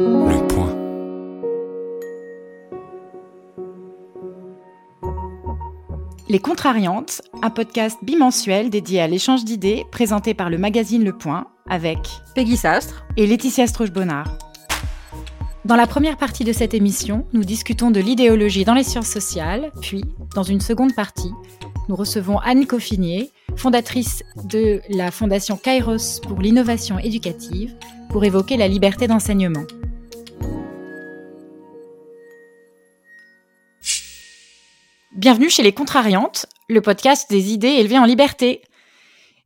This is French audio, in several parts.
Le point. Les Contrariantes, un podcast bimensuel dédié à l'échange d'idées présenté par le magazine Le Point avec Peggy Sastre et Laetitia Stroche-Bonnard. Dans la première partie de cette émission, nous discutons de l'idéologie dans les sciences sociales, puis, dans une seconde partie, nous recevons Anne Coffinier, fondatrice de la Fondation Kairos pour l'innovation éducative, pour évoquer la liberté d'enseignement. Bienvenue chez Les Contrariantes, le podcast des idées élevées en liberté.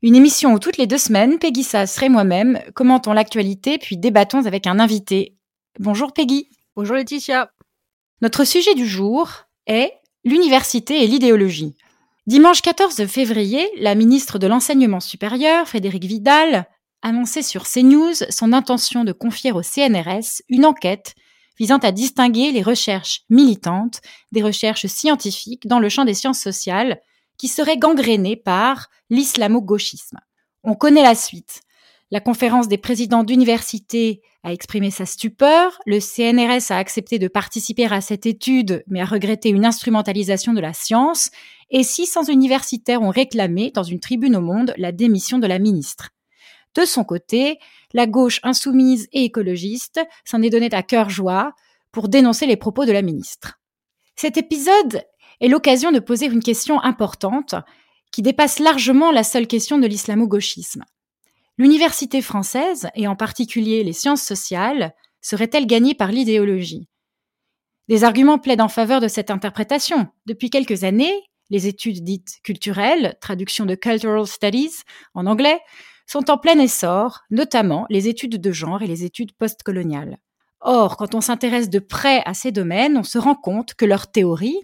Une émission où toutes les deux semaines, Peggy Sass et moi-même commentons l'actualité puis débattons avec un invité. Bonjour Peggy. Bonjour Laetitia. Notre sujet du jour est l'université et l'idéologie. Dimanche 14 février, la ministre de l'Enseignement supérieur, Frédérique Vidal, annonçait sur CNews son intention de confier au CNRS une enquête visant à distinguer les recherches militantes des recherches scientifiques dans le champ des sciences sociales qui seraient gangrénées par l'islamo-gauchisme. On connaît la suite. La conférence des présidents d'université a exprimé sa stupeur, le CNRS a accepté de participer à cette étude, mais a regretté une instrumentalisation de la science, et 600 universitaires ont réclamé, dans une tribune au monde, la démission de la ministre? De son côté, la gauche insoumise et écologiste s'en est donné à cœur joie pour dénoncer les propos de la ministre. Cet épisode est l'occasion de poser une question importante qui dépasse largement la seule question de l'islamo-gauchisme. L'université française, et en particulier les sciences sociales, serait-elle gagnée par l'idéologie? Des arguments plaident en faveur de cette interprétation. Depuis quelques années, les études dites culturelles, traduction de cultural studies en anglais, sont en plein essor, notamment les études de genre et les études postcoloniales. Or, quand on s'intéresse de près à ces domaines, on se rend compte que leurs théories,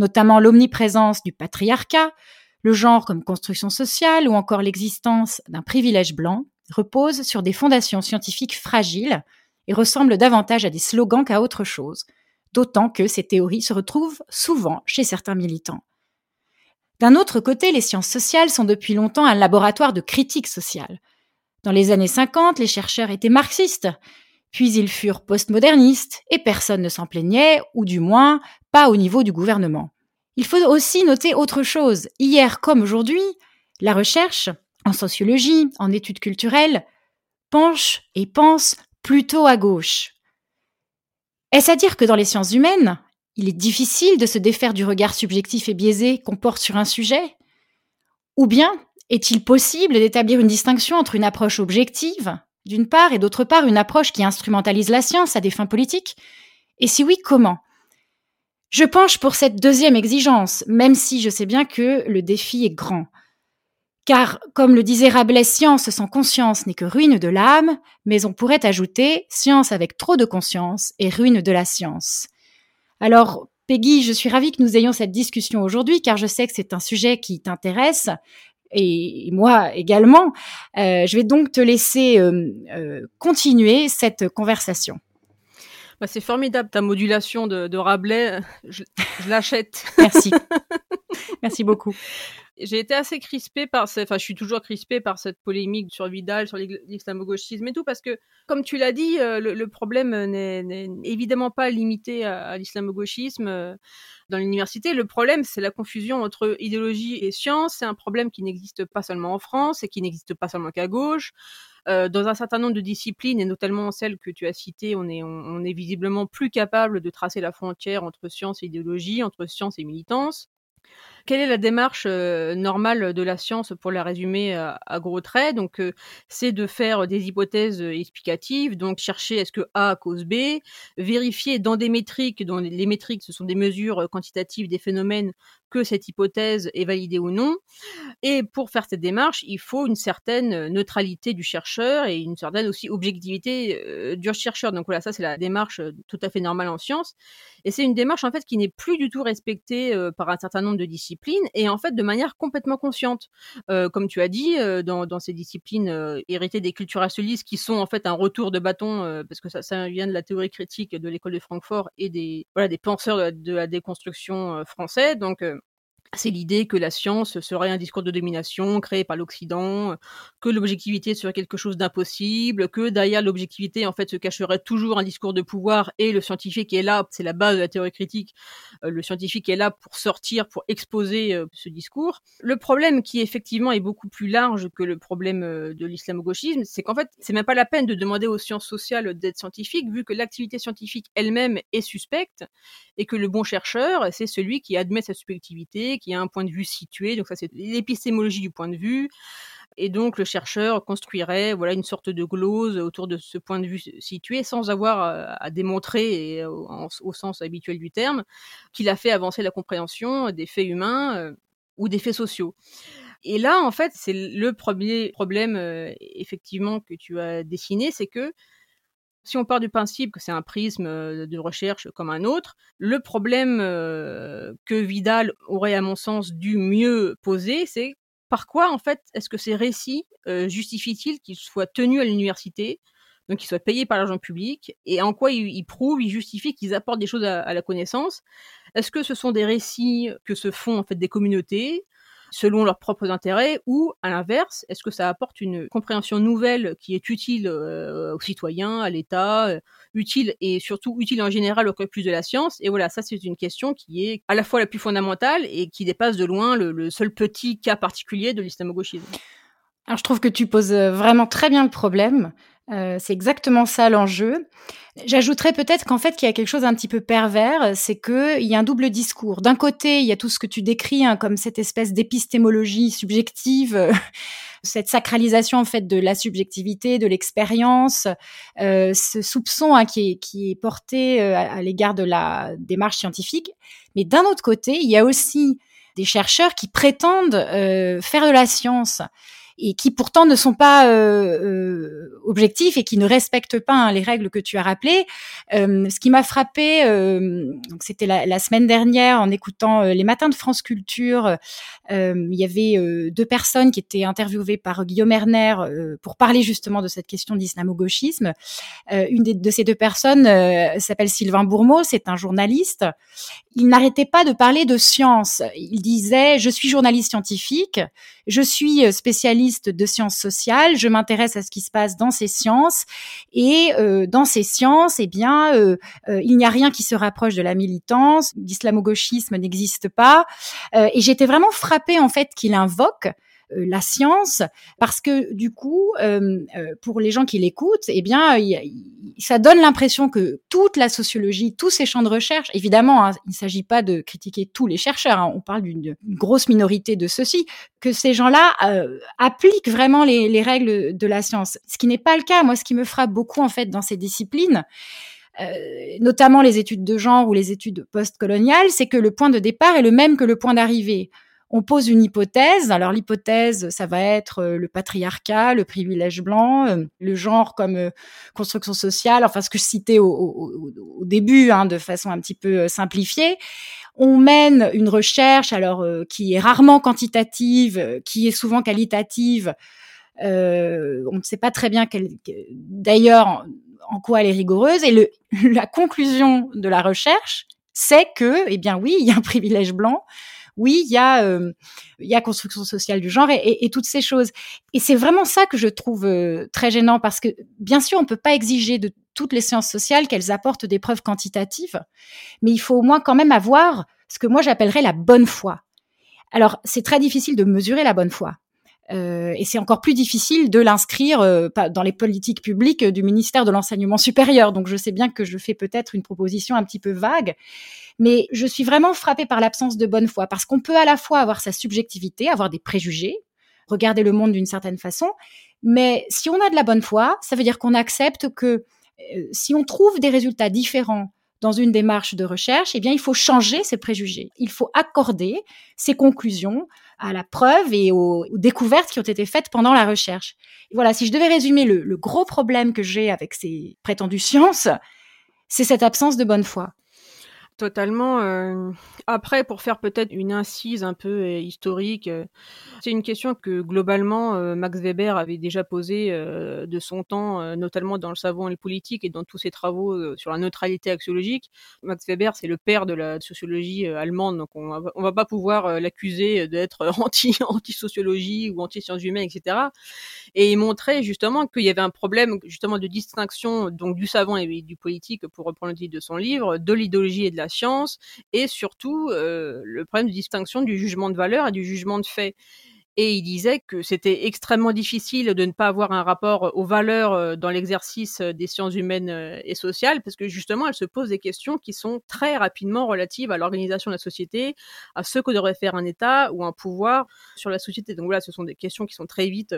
notamment l'omniprésence du patriarcat, le genre comme construction sociale ou encore l'existence d'un privilège blanc reposent sur des fondations scientifiques fragiles et ressemblent davantage à des slogans qu'à autre chose, d'autant que ces théories se retrouvent souvent chez certains militants. D'un autre côté, les sciences sociales sont depuis longtemps un laboratoire de critique sociale. Dans les années 50, les chercheurs étaient marxistes, puis ils furent postmodernistes, et personne ne s'en plaignait, ou du moins pas au niveau du gouvernement. Il faut aussi noter autre chose. Hier comme aujourd'hui, la recherche, en sociologie, en études culturelles, penche et pense plutôt à gauche. Est-ce à dire que dans les sciences humaines, il est difficile de se défaire du regard subjectif et biaisé qu'on porte sur un sujet Ou bien est-il possible d'établir une distinction entre une approche objective, d'une part, et d'autre part, une approche qui instrumentalise la science à des fins politiques? Et si oui, comment? Je penche pour cette deuxième exigence, même si je sais bien que le défi est grand. Car, comme le disait Rabelais, science sans conscience n'est que ruine de l'âme, mais on pourrait ajouter science avec trop de conscience et ruine de la science. Alors, Peggy, je suis ravie que nous ayons cette discussion aujourd'hui, car je sais que c'est un sujet qui t'intéresse, et moi également. Euh, je vais donc te laisser euh, euh, continuer cette conversation. Bah, c'est formidable ta modulation de, Rabelais. Je, l'achète. Merci. Merci beaucoup. J'ai été assez crispée par, enfin, je suis toujours crispée par cette polémique sur Vidal, sur l'islamo-gauchisme et tout, parce que, comme tu l'as dit, euh, le, problème n'est évidemment pas limité à, l'islamo-gauchisme euh, dans l'université. Le problème, c'est la confusion entre idéologie et science. C'est un problème qui n'existe pas seulement en France et qui n'existe pas seulement qu'à gauche. Euh, dans un certain nombre de disciplines, et notamment celles que tu as citées, on est, on, est visiblement plus capable de tracer la frontière entre science et idéologie, entre science et militance. Quelle est la démarche euh, normale de la science pour la résumer à, gros traits? Donc, euh, c'est de faire des hypothèses explicatives, donc chercher est-ce que A cause B, vérifier dans des métriques, dont les métriques ce sont des mesures quantitatives des phénomènes, que cette hypothèse est validée ou non. Et pour faire cette démarche, il faut une certaine neutralité du chercheur et une certaine aussi objectivité euh, du chercheur. Donc voilà, ça c'est la démarche euh, tout à fait normale en science. Et c'est une démarche en fait qui n'est plus du tout respectée euh, par un certain nombre de disciplines et en fait de manière complètement consciente. comme tu as dit, dans, ces disciplines héritées des cultures socialistes qui sont en fait un retour de bâton parce que ça, ça, vient de la théorie critique de l'école de Francfort et des voilà des penseurs de, de la déconstruction français. Donc c'est l'idée que la science serait un discours de domination créé par l'Occident, que l'objectivité serait quelque chose d'impossible, que derrière l'objectivité, en fait, se cacherait toujours un discours de pouvoir et le scientifique est là, c'est la base de la théorie critique, euh, le scientifique est là pour sortir, pour exposer euh, ce discours. Le problème qui effectivement est beaucoup plus large que le problème euh, de l'islamo-gauchisme, c'est qu'en fait, c'est même pas la peine de demander aux sciences sociales d'être scientifiques, vu que l'activité scientifique elle-même est suspecte et que le bon chercheur, c'est celui qui admet sa subjectivité, qui a un point de vue situé. Donc ça, c'est l'épistémologie du point de vue. Et donc le chercheur construirait voilà une sorte de glose autour de ce point de vue situé sans avoir euh, à, démontrer, et, au, sens habituel du terme, qu'il a fait avancer la compréhension des faits humains euh, ou des faits sociaux. Et là, en fait, c'est le premier problème euh, effectivement que tu as dessiné, c'est que si on part du principe que c'est un prisme euh, de recherche comme un autre, le problème euh, que Vidal aurait, à mon sens, dû mieux poser, c'est par quoi, en fait, est-ce que ces récits euh, justifient-ils qu'ils soient tenus à l'université, donc qu'ils soient payés par l'argent public, et en quoi ils, prouvent, ils justifient qu'ils apportent des choses à, à la connaissance? Est-ce que ce sont des récits que se font en fait des communautés? Selon leurs propres intérêts ou à l'inverse, est-ce que ça apporte une compréhension nouvelle qui est utile euh, aux citoyens, à l'État, euh, utile et surtout utile en général au plus de la science? Et voilà, ça c'est une question qui est à la fois la plus fondamentale et qui dépasse de loin le, seul petit cas particulier de l'islamo-gauchisme. Alors, je trouve que tu poses euh, vraiment très bien le problème. Euh, c'est exactement ça l'enjeu. J'ajouterais peut-être qu'en fait, qu'il y a quelque chose d'un petit peu pervers, c'est qu'il y a un double discours. D'un côté, il y a tout ce que tu décris hein, comme cette espèce d'épistémologie subjective, cette sacralisation en fait de la subjectivité, de l'expérience, euh, ce soupçon hein, qui, est, qui, est, porté euh, à, l'égard de la démarche scientifique. Mais d'un autre côté, il y a aussi des chercheurs qui prétendent euh, faire de la science et qui pourtant ne sont pas euh, euh, objectifs et qui ne respectent pas hein, les règles que tu as rappelées. Euh, ce qui m'a frappé, euh, c'était la, semaine dernière en écoutant les matins de France Culture, il y avait deux personnes qui étaient interviewées par Guillaume Erner pour parler justement de cette question d'islamo-gauchisme. une des, de ces deux personnes s'appelle Sylvain Bourmeau, c'est un journaliste. Il n'arrêtait pas de parler de science. Il disait, je suis journaliste scientifique, je suis spécialiste de sciences sociales, je m'intéresse à ce qui se passe dans ces sciences. Et euh, dans ces sciences, eh bien, euh, euh, il n'y a rien qui se rapproche de la militance, l'islamo-gauchisme n'existe pas. Et j'étais vraiment frappée en fait qu'il invoque euh, la science, parce que du coup, euh, euh, pour les gens qui l'écoutent, eh bien, ça donne l'impression que toute la sociologie, tous ces champs de recherche, évidemment, hein, il ne s'agit pas de critiquer tous les chercheurs, hein, on parle d'une grosse minorité de ceux-ci, que ces gens-là appliquent vraiment les, les, règles de la science. Ce qui n'est pas le cas. Moi, ce qui me frappe beaucoup en fait dans ces disciplines, euh, notamment les études de genre ou les études postcoloniales, c'est que le point de départ est le même que le point d'arrivée on pose une hypothèse. Alors l'hypothèse, ça va être euh, le patriarcat, le privilège blanc, euh, le genre comme euh, construction sociale, enfin ce que je citais au, début, hein, de façon un petit peu simplifiée. On mène une recherche alors qui est rarement quantitative, qui est souvent qualitative. on ne sait pas très bien d'ailleurs en, quoi elle est rigoureuse. Et le, la conclusion de la recherche, c'est que, eh bien oui, il y a un privilège blanc, oui, il y a euh, il y a construction sociale du genre et, toutes ces choses. Et c'est vraiment ça que je trouve euh, très gênant parce que bien sûr, on peut pas exiger de toutes les sciences sociales qu'elles apportent des preuves quantitatives, mais il faut au moins quand même avoir ce que moi j'appellerais la bonne foi. Alors, c'est très difficile de mesurer la bonne foi. Euh, et c'est encore plus difficile de l'inscrire dans les politiques publiques du ministère de l'enseignement supérieur. Donc je sais bien que je fais peut-être une proposition un petit peu vague, mais je suis vraiment frappée par l'absence de bonne foi, parce qu'on peut à la fois avoir sa subjectivité, avoir des préjugés, regarder le monde d'une certaine façon, mais si on a de la bonne foi, ça veut dire qu'on accepte que euh, si on trouve des résultats différents dans une démarche de recherche, eh bien, il faut changer ces préjugés. Il faut accorder ces conclusions à la preuve et aux, découvertes qui ont été faites pendant la recherche. voilà, si je devais résumer le gros problème que j'ai avec ces prétendues sciences, c'est cette absence de bonne foi. Totalement. Euh, après, pour faire peut-être une incise un peu euh, historique, euh, c'est une question que globalement Max Weber avait déjà posée de son temps, notamment dans le savant et le politique et dans tous ses travaux sur la neutralité axiologique. Max Weber, c'est le père de la sociologie allemande, donc on va, va pas pouvoir l'accuser d'être anti anti sociologie ou anti sciences humaines, etc. Et il montrait justement qu'il y avait un problème justement de distinction donc du savant et du politique, pour reprendre le titre de son livre, de l'idéologie et de la science, et surtout euh, le problème de distinction du jugement de valeur et du jugement de fait. Et il disait que c'était extrêmement difficile de ne pas avoir un rapport aux valeurs euh, dans l'exercice des sciences humaines euh, et sociales, parce que justement, elles se posent des questions qui sont très rapidement relatives à l'organisation de la société, à ce que devrait faire un État ou un pouvoir sur la société. Donc voilà, ce sont des questions qui sont très vite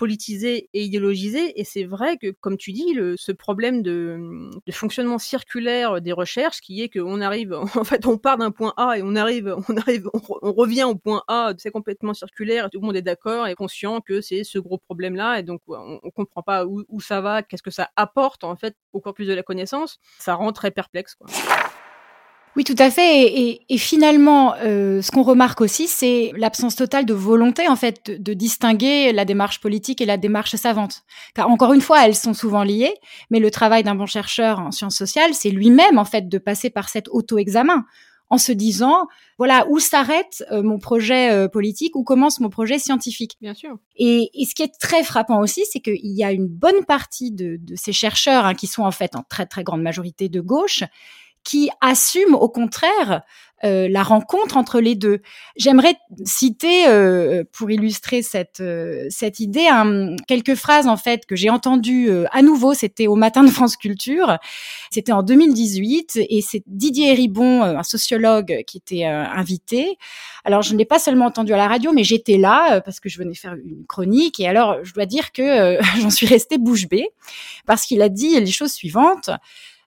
politisé et idéologisé. Et c'est vrai que, comme tu dis, le, ce problème de, de, fonctionnement circulaire des recherches, qui est qu'on arrive, en fait, on part d'un point A et on arrive, on arrive, on, revient au point A, c'est complètement circulaire, et tout le monde est d'accord et conscient que c'est ce gros problème-là, et donc on, on comprend pas où, où ça va, qu'est-ce que ça apporte en fait au corpus de la connaissance. Ça rend très perplexe. Quoi. Oui, tout à fait. Et, et, finalement, euh, ce qu'on remarque aussi, c'est l'absence totale de volonté, en fait, de, de, distinguer la démarche politique et la démarche savante. Car encore une fois, elles sont souvent liées, mais le travail d'un bon chercheur en sciences sociales, c'est lui-même, en fait, de passer par cet auto-examen en se disant, voilà, où s'arrête euh, mon projet euh, politique, où commence mon projet scientifique. Bien sûr. Et, et ce qui est très frappant aussi, c'est qu'il y a une bonne partie de, de ces chercheurs, hein, qui sont en fait en très très grande majorité de gauche, qui assume au contraire euh, la rencontre entre les deux. J'aimerais citer, euh, pour illustrer cette euh, cette idée, quelques phrases en fait que j'ai entendues à nouveau. C'était au matin de France Culture. C'était en 2018 et c'est Didier Ribon, un sociologue, qui était invité. Alors je ne l'ai pas seulement entendu à la radio, mais j'étais là parce que je venais faire une chronique. Et alors je dois dire que j'en suis restée bouche bée parce qu'il a dit les choses suivantes.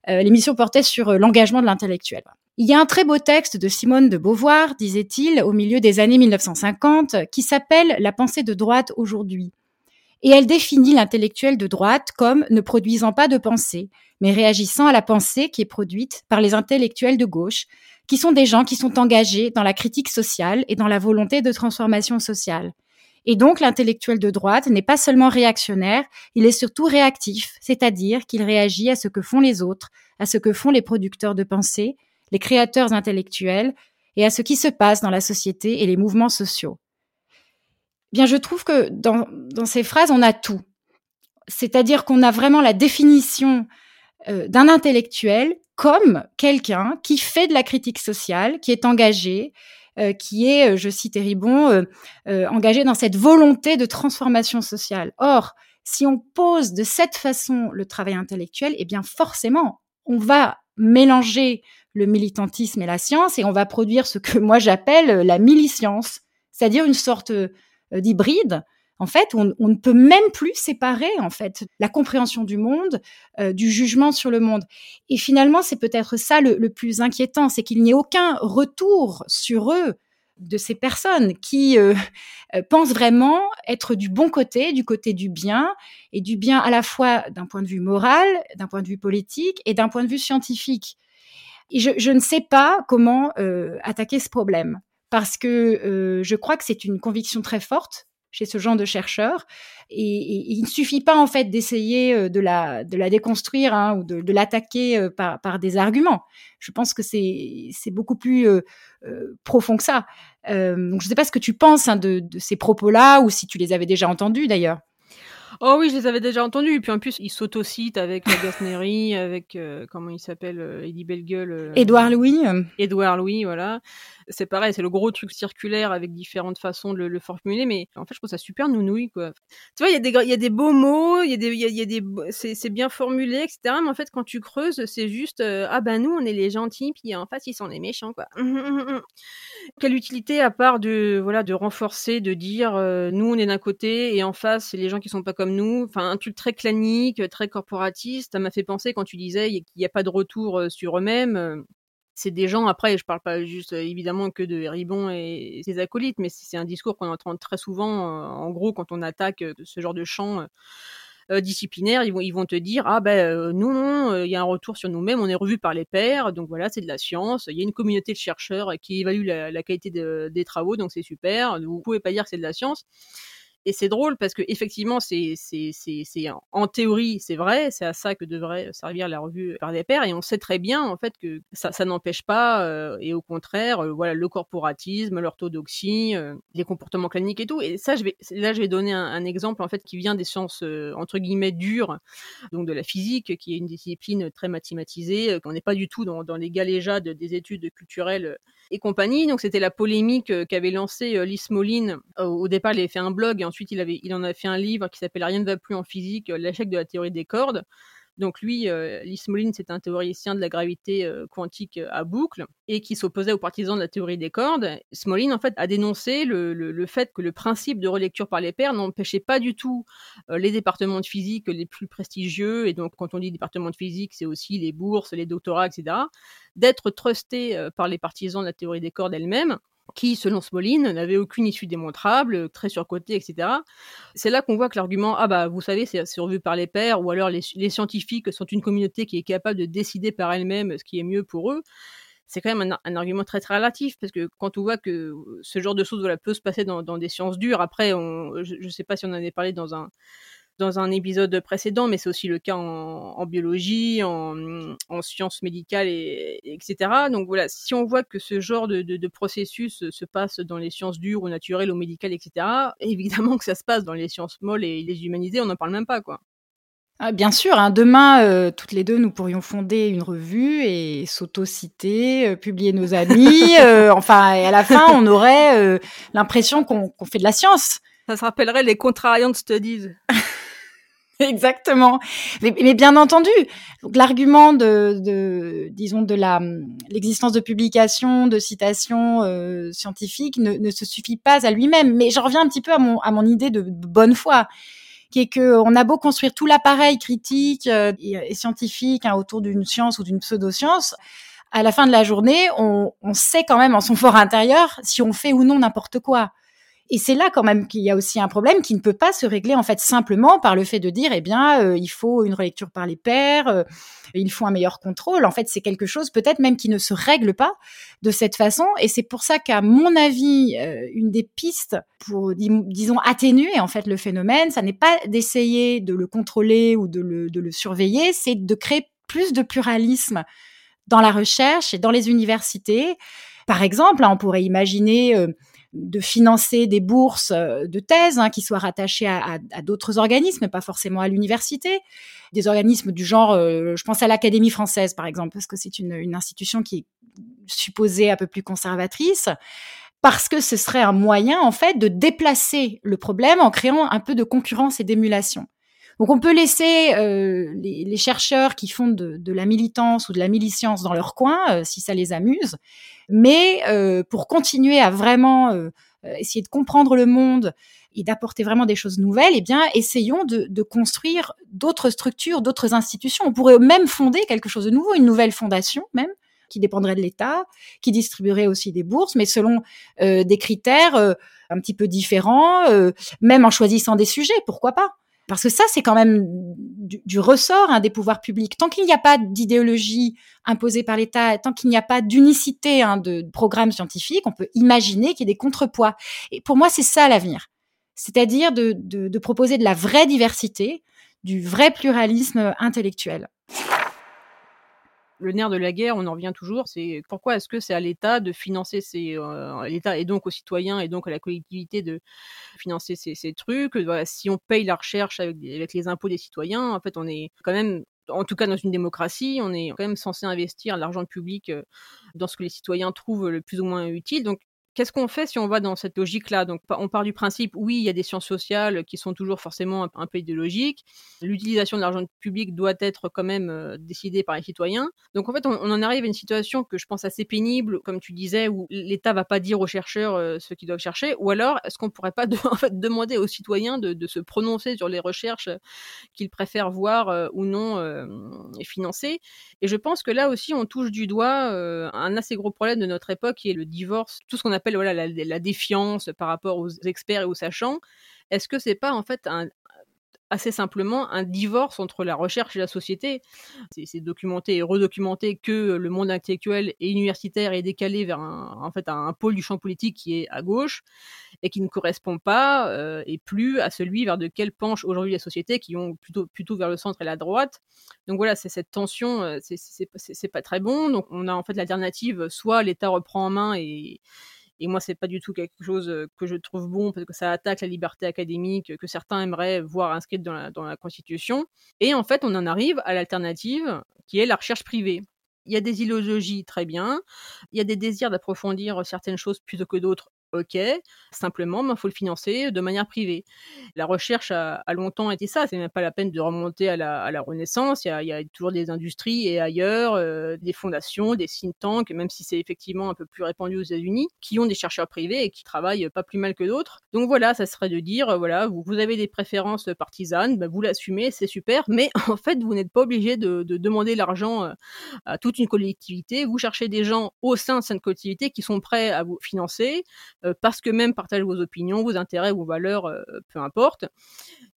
Euh, l'émission portait sur euh, l'engagement de l'intellectuel. Il y a un très beau texte de Simone de Beauvoir, disait-il, au milieu des années 1950, qui s'appelle La pensée de droite aujourd'hui. Et elle définit l'intellectuel de droite comme ne produisant pas de pensée, mais réagissant à la pensée qui est produite par les intellectuels de gauche, qui sont des gens qui sont engagés dans la critique sociale et dans la volonté de transformation sociale. Et donc l'intellectuel de droite n'est pas seulement réactionnaire, il est surtout réactif, c'est-à-dire qu'il réagit à ce que font les autres, à ce que font les producteurs de pensée, les créateurs intellectuels, et à ce qui se passe dans la société et les mouvements sociaux. Bien, je trouve que dans, ces phrases, on a tout. C'est-à-dire qu'on a vraiment la définition euh, d'un intellectuel comme quelqu'un qui fait de la critique sociale, qui est engagé, euh, qui est, euh, je cite Ribon, euh, engagé dans cette volonté de transformation sociale. Or, si on pose de cette façon le travail intellectuel, eh bien forcément, on va mélanger le militantisme et la science et on va produire ce que moi j'appelle la miliscience, c'est-à-dire une sorte d'hybride en fait, on, ne peut même plus séparer en fait la compréhension du monde euh, du jugement sur le monde. Et finalement, c'est peut-être ça le, plus inquiétant, c'est qu'il n'y ait aucun retour sur eux de ces personnes qui euh, euh, pensent vraiment être du bon côté, du côté du bien, et du bien à la fois d'un point de vue moral, d'un point de vue politique et d'un point de vue scientifique. Et je, je ne sais pas comment attaquer ce problème, parce que je crois que c'est une conviction très forte chez ce genre de chercheurs. Et, il ne suffit pas en fait d'essayer euh, de la, de la déconstruire hein, ou de, l'attaquer euh, par, des arguments. Je pense que c'est, beaucoup plus euh, profond que ça. donc je ne sais pas ce que tu penses hein, de ces propos-là ou si tu les avais déjà entendus d'ailleurs. Oh oui, je les avais déjà entendus. Et puis en plus, il s'autocite avec Gasnery, avec comment il s'appelle, Eddie Bellegueule. Édouard Louis. Édouard Louis, voilà c'est pareil, c'est le gros truc circulaire avec différentes façons de le, formuler, mais en fait, je trouve ça super nounouille, quoi. Tu vois, il y a y a des beaux mots, il y a des, il y a, des, c'est bien formulé, etc. Mais en fait, quand tu creuses, c'est juste, euh, ah ben nous, on est les gentils, puis en face, ils sont les méchants, quoi. Quelle utilité à part de, voilà, de renforcer, de dire, euh, nous, on est d'un côté, et en face, c'est les gens qui sont pas comme nous. Enfin, un truc très clanique, très corporatiste. Ça m'a fait penser quand tu disais qu'il n'y a pas de retour euh, sur eux-mêmes c'est des gens, après, je parle pas juste évidemment que de Ribon et ses acolytes, mais c'est un discours qu'on entend très souvent, en gros, quand on attaque ce genre de champ disciplinaires, ils vont, ils vont te dire ah ben nous non, il y a un retour sur nous-mêmes, on est revu par les pairs, donc voilà c'est de la science. Il y a une communauté de chercheurs qui évalue la, qualité de, des travaux, donc c'est super. Vous pouvez pas dire que c'est de la science. Et c'est drôle parce que effectivement, c'est en théorie, c'est vrai, c'est à ça que devrait servir la revue par des pairs, et on sait très bien en fait que ça, n'empêche pas, euh, et au contraire, euh, voilà, le corporatisme, l'orthodoxie, euh, les comportements cliniques et tout. Et ça, je vais là, je vais donner un, exemple en fait qui vient des sciences entre guillemets dures, donc de la physique, qui est une discipline très mathématisée, qu'on n'est pas du tout dans, les galéjades des études culturelles et compagnie. Donc c'était la polémique qu'avait lancé Lys Moline. Au départ, il avait fait un blog ensuite, il, en a fait un livre qui s'appelle Rien ne va plus en physique, euh, l'échec de la théorie des cordes. Donc lui, euh, Moline, c'est un théoricien de la gravité euh, quantique euh, à boucle et qui s'opposait aux partisans de la théorie des cordes. Smolin, en fait, a dénoncé le, le, fait que le principe de relecture par les pairs n'empêchait pas du tout les départements de physique les plus prestigieux, et donc quand on dit département de physique, c'est aussi les bourses, les doctorats, etc., d'être trustés par les partisans de la théorie des cordes elle-même qui, selon Smolin, n'avait aucune issue démontrable, très surcoté, etc. C'est là qu'on voit que l'argument ah bah vous savez c'est survu par les pairs ou alors les, scientifiques sont une communauté qui est capable de décider par elle-même ce qui est mieux pour eux. C'est quand même un, argument très très relatif parce que quand on voit que ce genre de choses voilà, peut se passer dans, des sciences dures, après je ne sais pas si on en avait parlé dans un dans un épisode précédent, mais c'est aussi le cas en, biologie, en, sciences médicales, et, etc. Donc voilà, si on voit que ce genre de, processus se passe dans les sciences dures ou naturelles ou médicales, etc., évidemment que ça se passe dans les sciences molles et les humanisées, on n'en parle même pas, quoi. Ah, bien sûr, hein, demain, euh, toutes les deux, nous pourrions fonder une revue et s'auto-citer, euh, publier nos amis. Euh, enfin, et à la fin, on aurait l'impression qu'on fait de la science. Ça se rappellerait les contrariant studies. Exactement. Mais, bien entendu, l'argument de, de, disons, de la l'existence de publications, de citations euh, scientifiques ne, ne, se suffit pas à lui-même. Mais j'en reviens un petit peu à mon, à mon idée de bonne foi, qui est que on a beau construire tout l'appareil critique euh, et, scientifique hein, autour d'une science ou d'une pseudo-science, à la fin de la journée, on, on sait quand même en son fort intérieur si on fait ou non n'importe quoi. Et c'est là quand même qu'il y a aussi un problème qui ne peut pas se régler en fait simplement par le fait de dire eh bien euh, il faut une relecture par les pairs, euh, il faut un meilleur contrôle. En fait, c'est quelque chose peut-être même qui ne se règle pas de cette façon. Et c'est pour ça qu'à mon avis, euh, une des pistes pour disons atténuer en fait le phénomène, ça n'est pas d'essayer de le contrôler ou de le, de le surveiller, c'est de créer plus de pluralisme dans la recherche et dans les universités. Par exemple, hein, on pourrait imaginer de financer des bourses euh, de thèse hein, qui soient rattachées à, d'autres organismes, pas forcément à l'université, des organismes du genre, euh, je pense à l'Académie française par exemple, parce que c'est une, une institution qui est supposée un peu plus conservatrice, parce que ce serait un moyen en fait de déplacer le problème en créant un peu de concurrence et d'émulation. Donc on peut laisser euh, les, chercheurs qui font de, la militance ou de la milicence dans leur coin, euh, si ça les amuse, mais euh, pour continuer à vraiment essayer de comprendre le monde et d'apporter vraiment des choses nouvelles, eh bien, essayons de, de construire d'autres structures, d'autres institutions. On pourrait même fonder quelque chose de nouveau, une nouvelle fondation même, qui dépendrait de l'État, qui distribuerait aussi des bourses, mais selon des critères un petit peu différents, même en choisissant des sujets, pourquoi pas parce que ça, c'est quand même du, ressort hein, des pouvoirs publics. Tant qu'il n'y a pas d'idéologie imposée par l'État, tant qu'il n'y a pas d'unicité hein, de programme scientifique, on peut imaginer qu'il y ait des contrepoids. Et pour moi, c'est ça l'avenir. C'est-à-dire de, de proposer de la vraie diversité, du vrai pluralisme intellectuel le nerf de la guerre, on en revient toujours, c'est pourquoi est-ce que c'est à l'État de financer ces euh, l'État et donc aux citoyens et donc à la collectivité de financer ces, trucs? si on paye la recherche avec, avec, les impôts des citoyens, en fait, on est quand même en tout cas dans une démocratie, on est quand même censé investir l'argent public euh, dans ce que les citoyens trouvent le plus ou moins utile. Donc Qu'est-ce qu'on fait si on va dans cette logique-là? Donc, on part du principe, oui, il y a des sciences sociales qui sont toujours forcément un, peu idéologiques. L'utilisation de l'argent public doit être quand même euh, décidée par les citoyens. Donc, en fait, on, en arrive à une situation que je pense assez pénible, comme tu disais, où l'État va pas dire aux chercheurs euh, ce qu'ils doivent chercher. Ou alors, est-ce qu'on pourrait pas en fait, demander aux citoyens de, se prononcer sur les recherches qu'ils préfèrent voir euh, ou non et financer? Et je pense que là aussi, on touche du doigt un assez gros problème de notre époque, qui est le divorce, tout ce qu'on appelle voilà, la, défiance par rapport aux experts et aux sachants, est-ce que c'est pas en fait assez simplement un divorce entre la recherche et la société? C'est documenté et redocumenté que le monde intellectuel et universitaire est décalé vers un, en fait, un, pôle du champ politique qui est à gauche et qui ne correspond pas euh, et plus à celui vers lequel penche aujourd'hui la société qui ont plutôt, plutôt vers le centre et la droite. Donc voilà, c'est cette tension, euh, c'est pas très bon. Donc on a en fait l'alternative, soit l'État reprend en main et et moi, c'est pas du tout quelque chose que je trouve bon parce que ça attaque la liberté académique que certains aimeraient voir inscrite dans la, dans la Constitution. Et en fait, on en arrive à l'alternative qui est la recherche privée. Il y a des idéologies très bien, il y a des désirs d'approfondir certaines choses plutôt que d'autres ok, simplement, il ben, faut le financer de manière privée. La recherche a, longtemps été ça, c'est même pas la peine de remonter à la, Renaissance, il y, a, toujours des industries et ailleurs, euh, des fondations, des think tanks, même si c'est effectivement un peu plus répandu aux États-Unis, qui ont des chercheurs privés et qui travaillent pas plus mal que d'autres. Donc voilà, ça serait de dire, euh, voilà, vous, avez des préférences partisanes, ben, vous l'assumez, c'est super, mais en fait, vous n'êtes pas obligé de, demander l'argent euh, à toute une collectivité, vous cherchez des gens au sein de cette collectivité qui sont prêts à vous financer, parce que même partagent vos opinions, vos intérêts, vos valeurs, euh, peu importe.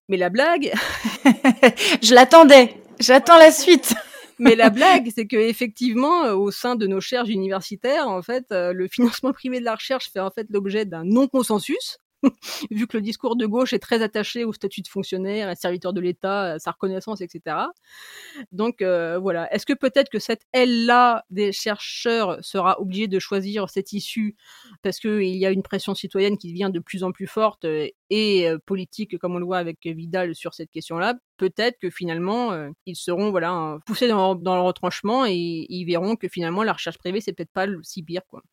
Mais la blague, je l'attendais, j'attends la suite. Mais la blague, c'est que effectivement, euh, au sein de nos recherches universitaires, en fait, le financement privé de la recherche fait en fait l'objet d'un non-consensus. vu que le discours de gauche est très attaché au statut de fonctionnaire, à serviteur de l'État, à sa reconnaissance, etc. Donc euh, voilà, est-ce que peut-être que cette aile-là des chercheurs sera obligée de choisir cette issue parce qu'il y a une pression citoyenne qui devient de plus en plus forte euh, et euh, politique, comme on le voit avec Vidal sur cette question-là? Peut-être que finalement, ils seront voilà poussés dans, le retranchement et ils verront que finalement la recherche privée c'est peut-être pas si pire quoi.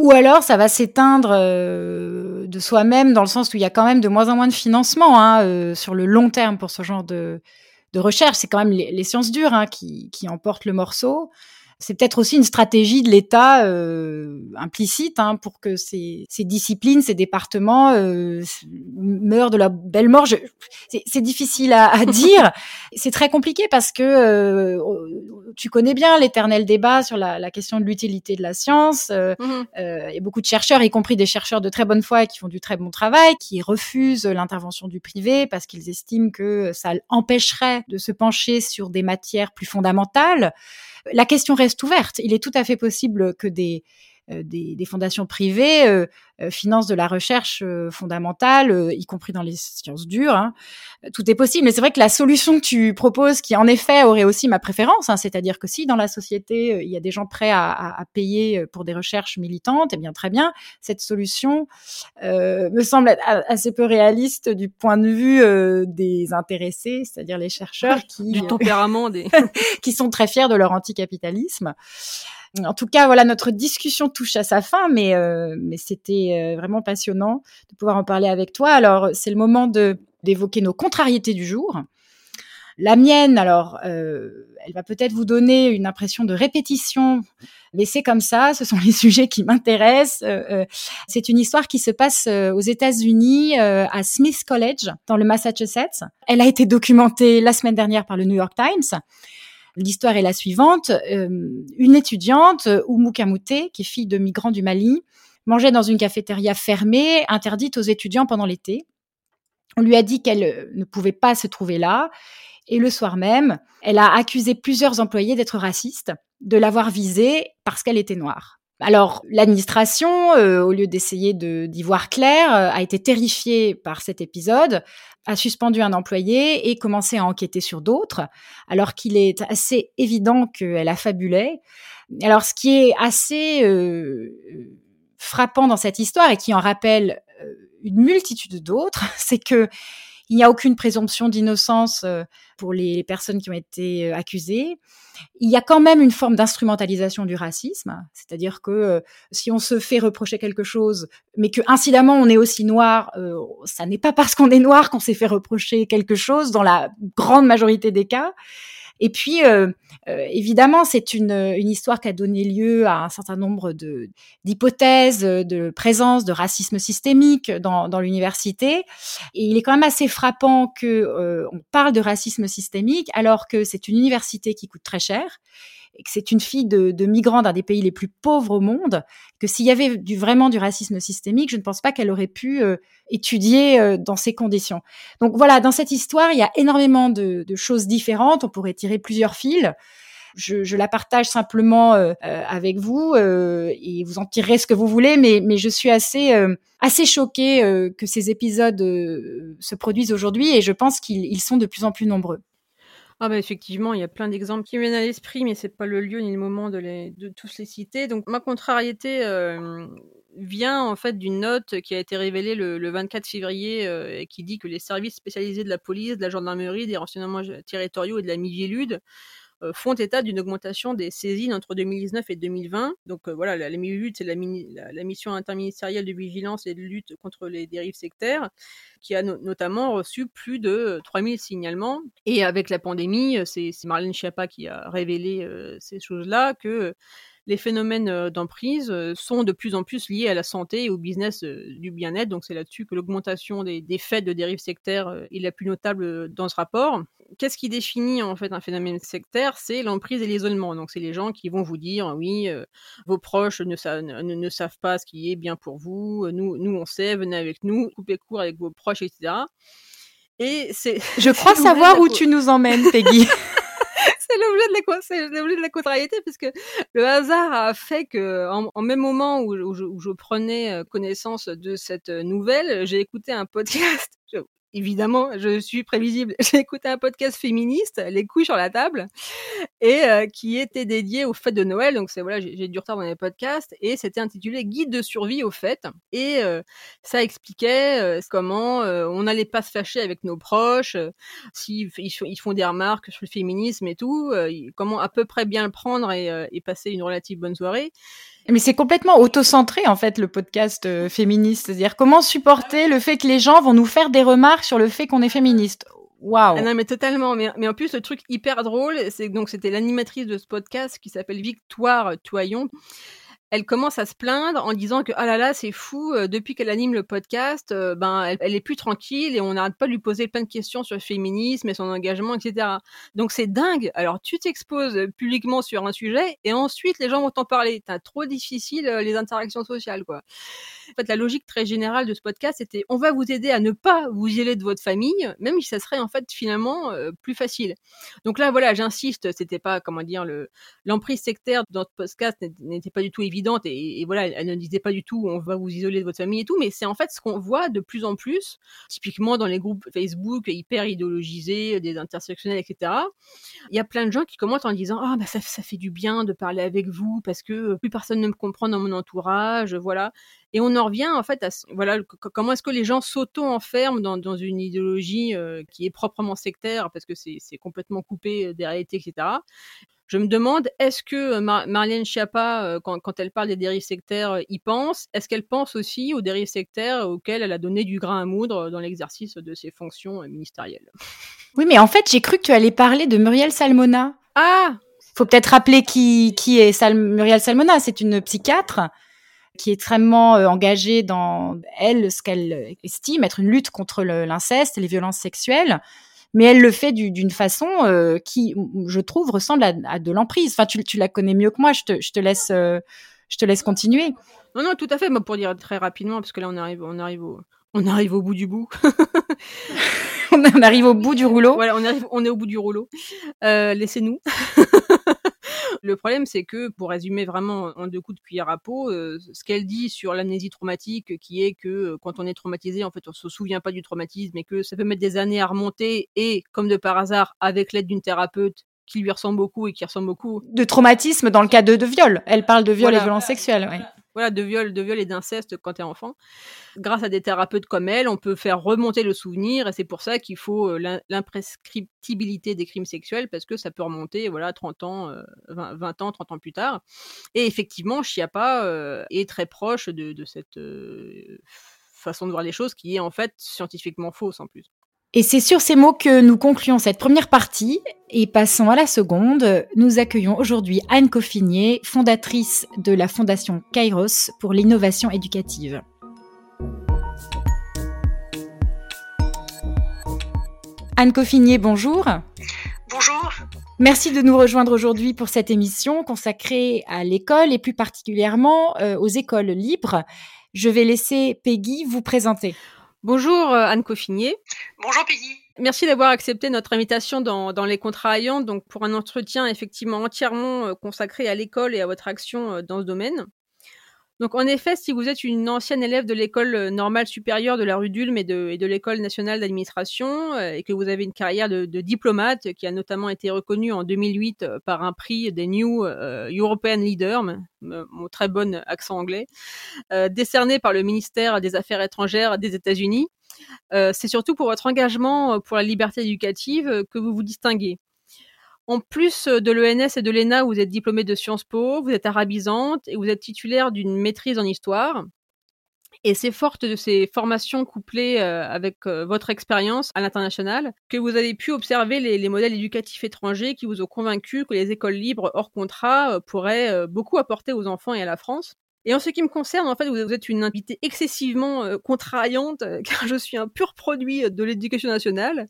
Ou alors ça va s'éteindre euh, de soi-même dans le sens où il y a quand même de moins en moins de financement hein, euh, sur le long terme pour ce genre de, recherche. C'est quand même les, sciences dures hein, qui emportent le morceau c'est peut-être aussi une stratégie de l'État euh, implicite hein, pour que ces, ces, disciplines, ces départements euh, meurent de la belle mort. C'est difficile à, à dire. c'est très compliqué parce que euh, tu connais bien l'éternel débat sur la, la question de l'utilité de la science. Mmh il y a beaucoup de chercheurs, y compris des chercheurs de très bonne foi qui font du très bon travail, qui refusent l'intervention du privé parce qu'ils estiment que ça empêcherait de se pencher sur des matières plus fondamentales la question reste ouverte. Il est tout à fait possible que des, euh, des, fondations privées euh, euh, financent de la recherche fondamentale, y compris dans les sciences dures. Hein. Tout est possible, mais c'est vrai que la solution que tu proposes, qui en effet aurait aussi ma préférence, hein, c'est-à-dire que si dans la société il y a des gens prêts à, payer pour des recherches militantes, eh bien très bien, cette solution me semble assez peu réaliste du point de vue des intéressés, c'est-à-dire les chercheurs qui du tempérament des qui sont très fiers de leur anticapitalisme. En tout cas, voilà, notre discussion touche à sa fin, mais, euh, mais c'était euh, vraiment passionnant de pouvoir en parler avec toi. Alors, c'est le moment de d'évoquer nos contrariétés du jour. La mienne, alors, euh, elle va peut-être vous donner une impression de répétition, mais c'est comme ça, ce sont les sujets qui m'intéressent. c'est une histoire qui se passe aux États-Unis, à Smith College, dans le Massachusetts. Elle a été documentée la semaine dernière par le New York Times. L'histoire est la suivante. Euh, une étudiante, Oumou Kamouté, qui est fille de migrants du Mali, mangeait dans une cafétéria fermée, interdite aux étudiants pendant l'été. On lui a dit qu'elle euh, ne pouvait pas se trouver là. Et le soir même, elle a accusé plusieurs employés d'être racistes, de l'avoir visée parce qu'elle était noire. Alors l'administration, euh, au lieu d'essayer d'y voir clair, a été terrifiée par cet épisode a suspendu un employé et commencé à enquêter sur d'autres, alors qu'il est assez évident qu'elle a fabulé. Alors, ce qui est assez euh, frappant dans cette histoire et qui en rappelle euh, une multitude d'autres, c'est que il n'y a aucune présomption d'innocence euh, pour les personnes qui ont été euh, accusées. Il y a quand même une forme d'instrumentalisation du racisme, c'est-à-dire que euh, si on se fait reprocher quelque chose, mais que incidemment on est aussi noir, ça n'est pas parce qu'on est noir qu'on s'est fait reprocher quelque chose dans la grande majorité des cas. Et puis, euh, euh, évidemment, c'est une, une, histoire qui a donné lieu à un certain nombre de d'hypothèses de présence de racisme systémique dans, dans l'université. Et il est quand même assez frappant que euh, on parle de racisme systémique alors que c'est une université qui coûte très cher que c'est une fille de, de migrants d'un des pays les plus pauvres au monde, que s'il y avait du, vraiment du racisme systémique, je ne pense pas qu'elle aurait pu euh, étudier euh, dans ces conditions. Donc voilà, dans cette histoire, il y a énormément de, de choses différentes. On pourrait tirer plusieurs fils. Je, je, la partage simplement euh, avec vous euh, et vous en tirerez ce que vous voulez, mais, mais je suis assez, euh, assez choquée que ces épisodes se produisent aujourd'hui et je pense qu'ils sont de plus en plus nombreux. Ah bah effectivement, il y a plein d'exemples qui viennent à l'esprit, mais c'est pas le lieu ni le moment de, tous les citer. Donc ma contrariété vient en fait d'une note qui a été révélée le, le 24 février euh, et qui dit que les services spécialisés de la police, de la gendarmerie, des renseignements territoriaux et de la Mivilude font état d'une augmentation des saisines entre 2019 et 2020. Donc euh, voilà, la, la c'est la, la, mission interministérielle de vigilance et de lutte contre les dérives sectaires, qui a no notamment reçu plus de 3000 signalements. Et avec la pandémie, c'est Marlène Schiappa qui a révélé euh, ces choses-là, que les phénomènes d'emprise sont de plus en plus liés à la santé et au business du bien-être. Donc c'est là-dessus que l'augmentation des, des, faits de dérives sectaires est la plus notable dans ce rapport. Qu'est-ce qui définit en fait un phénomène sectaire? C'est l'emprise et l'isolement. Donc c'est les gens qui vont vous dire oui, euh, vos proches ne, sa ne, ne, savent pas ce qui est bien pour vous. Nous, nous on sait, venez avec nous, coupez court avec vos proches, etc. Et c'est. Je crois savoir où tu nous emmènes, Peggy. c'est l'objet de la la contrariété puisque le hasard a fait que en, même moment où, je, prenais connaissance de cette nouvelle, j'ai écouté un podcast. évidemment, je suis prévisible. J'ai écouté un podcast féministe, Les couilles sur la table, et euh, qui était dédié aux fêtes de Noël. Donc c'est voilà, j'ai du retard dans les podcasts, et c'était intitulé Guide de survie aux fêtes. Et euh, ça expliquait euh, comment on n'allait pas se fâcher avec nos proches, s'ils ils font des remarques sur le féminisme et tout, comment à peu près bien le prendre et passer une relative bonne soirée. Mais c'est complètement auto-centré en fait le podcast euh, féministe, c'est-à-dire comment supporter le fait que les gens vont nous faire des remarques sur le fait qu'on est féministe? Waouh. Ah non mais totalement. Mais, en plus le truc hyper drôle, c'est donc c'était l'animatrice de ce podcast qui s'appelle Victoire Toyon elle commence à se plaindre en disant que ah là là c'est fou euh, depuis qu'elle anime le podcast euh, ben elle, est plus tranquille et on n'arrête pas de lui poser plein de questions sur le féminisme et son engagement etc donc c'est dingue. Alors tu t'exposes publiquement sur un sujet et ensuite les gens vont t'en parler. T'as trop difficile euh, les interactions sociales quoi. En fait la logique très générale de ce podcast c'était on va vous aider à ne pas vous isoler de votre famille même si ça serait en fait finalement euh, plus facile. Donc là voilà j'insiste c'était pas comment dire le l'emprise sectaire dans ce podcast n'était pas du tout évident et, voilà, elle ne disait pas du tout on va vous isoler de votre famille et tout, mais c'est en fait ce qu'on voit de plus en plus, typiquement dans les groupes Facebook hyper idéologisés, des intersectionnels, etc. Il y a plein de gens qui commentent en disant ah bah ça, ça fait du bien de parler avec vous parce que plus personne ne me comprend dans mon entourage, voilà. Et on en revient en fait à voilà comment est-ce que les gens s'auto-enferment dans, dans, une idéologie euh, qui est proprement sectaire parce que c'est complètement coupé des réalités, etc je me demande, est-ce que euh, Mar Marlène Schiappa, euh, quand, quand, elle parle des dérives sectaires, euh, y pense? Est-ce qu'elle pense aussi aux dérives sectaires auxquelles elle a donné du grain à moudre dans l'exercice de ses fonctions ministérielles? Oui, mais en fait, j'ai cru que tu allais parler de Muriel Salmona. Ah faut peut-être rappeler qui, qui est Sal Muriel Salmona. C'est une psychiatre qui est extrêmement euh, engagée dans elle ce qu'elle estime être une lutte contre l'inceste et les violences sexuelles mais elle le fait d'une façon euh, qui, je trouve, ressemble à, à de l'emprise. Enfin, tu, tu, la connais mieux que moi. Je te, je te laisse, euh, je te laisse continuer. Non, non, tout à fait. Moi, pour dire très rapidement, parce que là, on arrive, on arrive au, on arrive au bout du bout. on arrive au bout du rouleau. Voilà, on arrive, on est au bout du rouleau. Euh, Laissez-nous. Le problème, c'est que, pour résumer vraiment en deux coups de cuillère à peau, euh, ce qu'elle dit sur l'amnésie traumatique, qui est que euh, quand on est traumatisé, en fait, on se souvient pas du traumatisme et que ça peut mettre des années à remonter et, comme de par hasard, avec l'aide d'une thérapeute qui lui ressemble beaucoup et qui ressemble beaucoup. De traumatisme dans le cas de, de viol. Elle parle de viol voilà. et violence sexuelle. Ouais voilà, de viol, de viol et d'inceste quand tu es enfant. Grâce à des thérapeutes comme elle, on peut faire remonter le souvenir et c'est pour ça qu'il faut euh, l'imprescriptibilité des crimes sexuels parce que ça peut remonter, voilà, 30 ans, 20, euh, 20 ans, 30 ans plus tard. Et effectivement, Chiappa euh, est très proche de, cette façon de voir les choses qui est en fait scientifiquement fausse en plus. Et c'est sur ces mots que nous concluons cette première partie et passons à la seconde. Nous accueillons aujourd'hui Anne Coffinier, fondatrice de la Fondation Kairos pour l'innovation éducative. Anne Coffinier, bonjour. Bonjour. Merci de nous rejoindre aujourd'hui pour cette émission consacrée à l'école et plus particulièrement euh, aux écoles libres. Je vais laisser Peggy vous présenter. Bonjour euh, Anne Coffinier. Bonjour Peggy. Merci d'avoir accepté notre invitation dans, dans Les Contrariants, donc pour un entretien effectivement entièrement euh, consacré à l'école et à votre action dans ce domaine. Donc en effet, si vous êtes une ancienne élève de l'école euh, normale supérieure de la rue d'Ulm et de, l'école nationale d'administration euh, et que vous avez une carrière de, de, diplomate qui a notamment été reconnue en 2008 euh, par un prix des New European Leaders, mon très bon accent anglais, décerné par le ministère des Affaires étrangères des États-Unis, c'est surtout pour votre engagement pour la liberté éducative que vous vous distinguez. En plus euh, de l'ENS et de l'ENA, vous êtes diplômé de Sciences Po, vous êtes arabisante et vous êtes titulaire d'une maîtrise en histoire. Et c'est forte de ces formations couplées euh, avec euh, votre expérience à l'international que vous avez pu observer les, les, modèles éducatifs étrangers qui vous ont convaincu que les écoles libres hors contrat pourraient beaucoup apporter aux enfants et à la France. Et en ce qui me concerne, en fait, vous êtes une invitée excessivement euh, contrariante, euh, car je suis un pur produit de l'éducation nationale,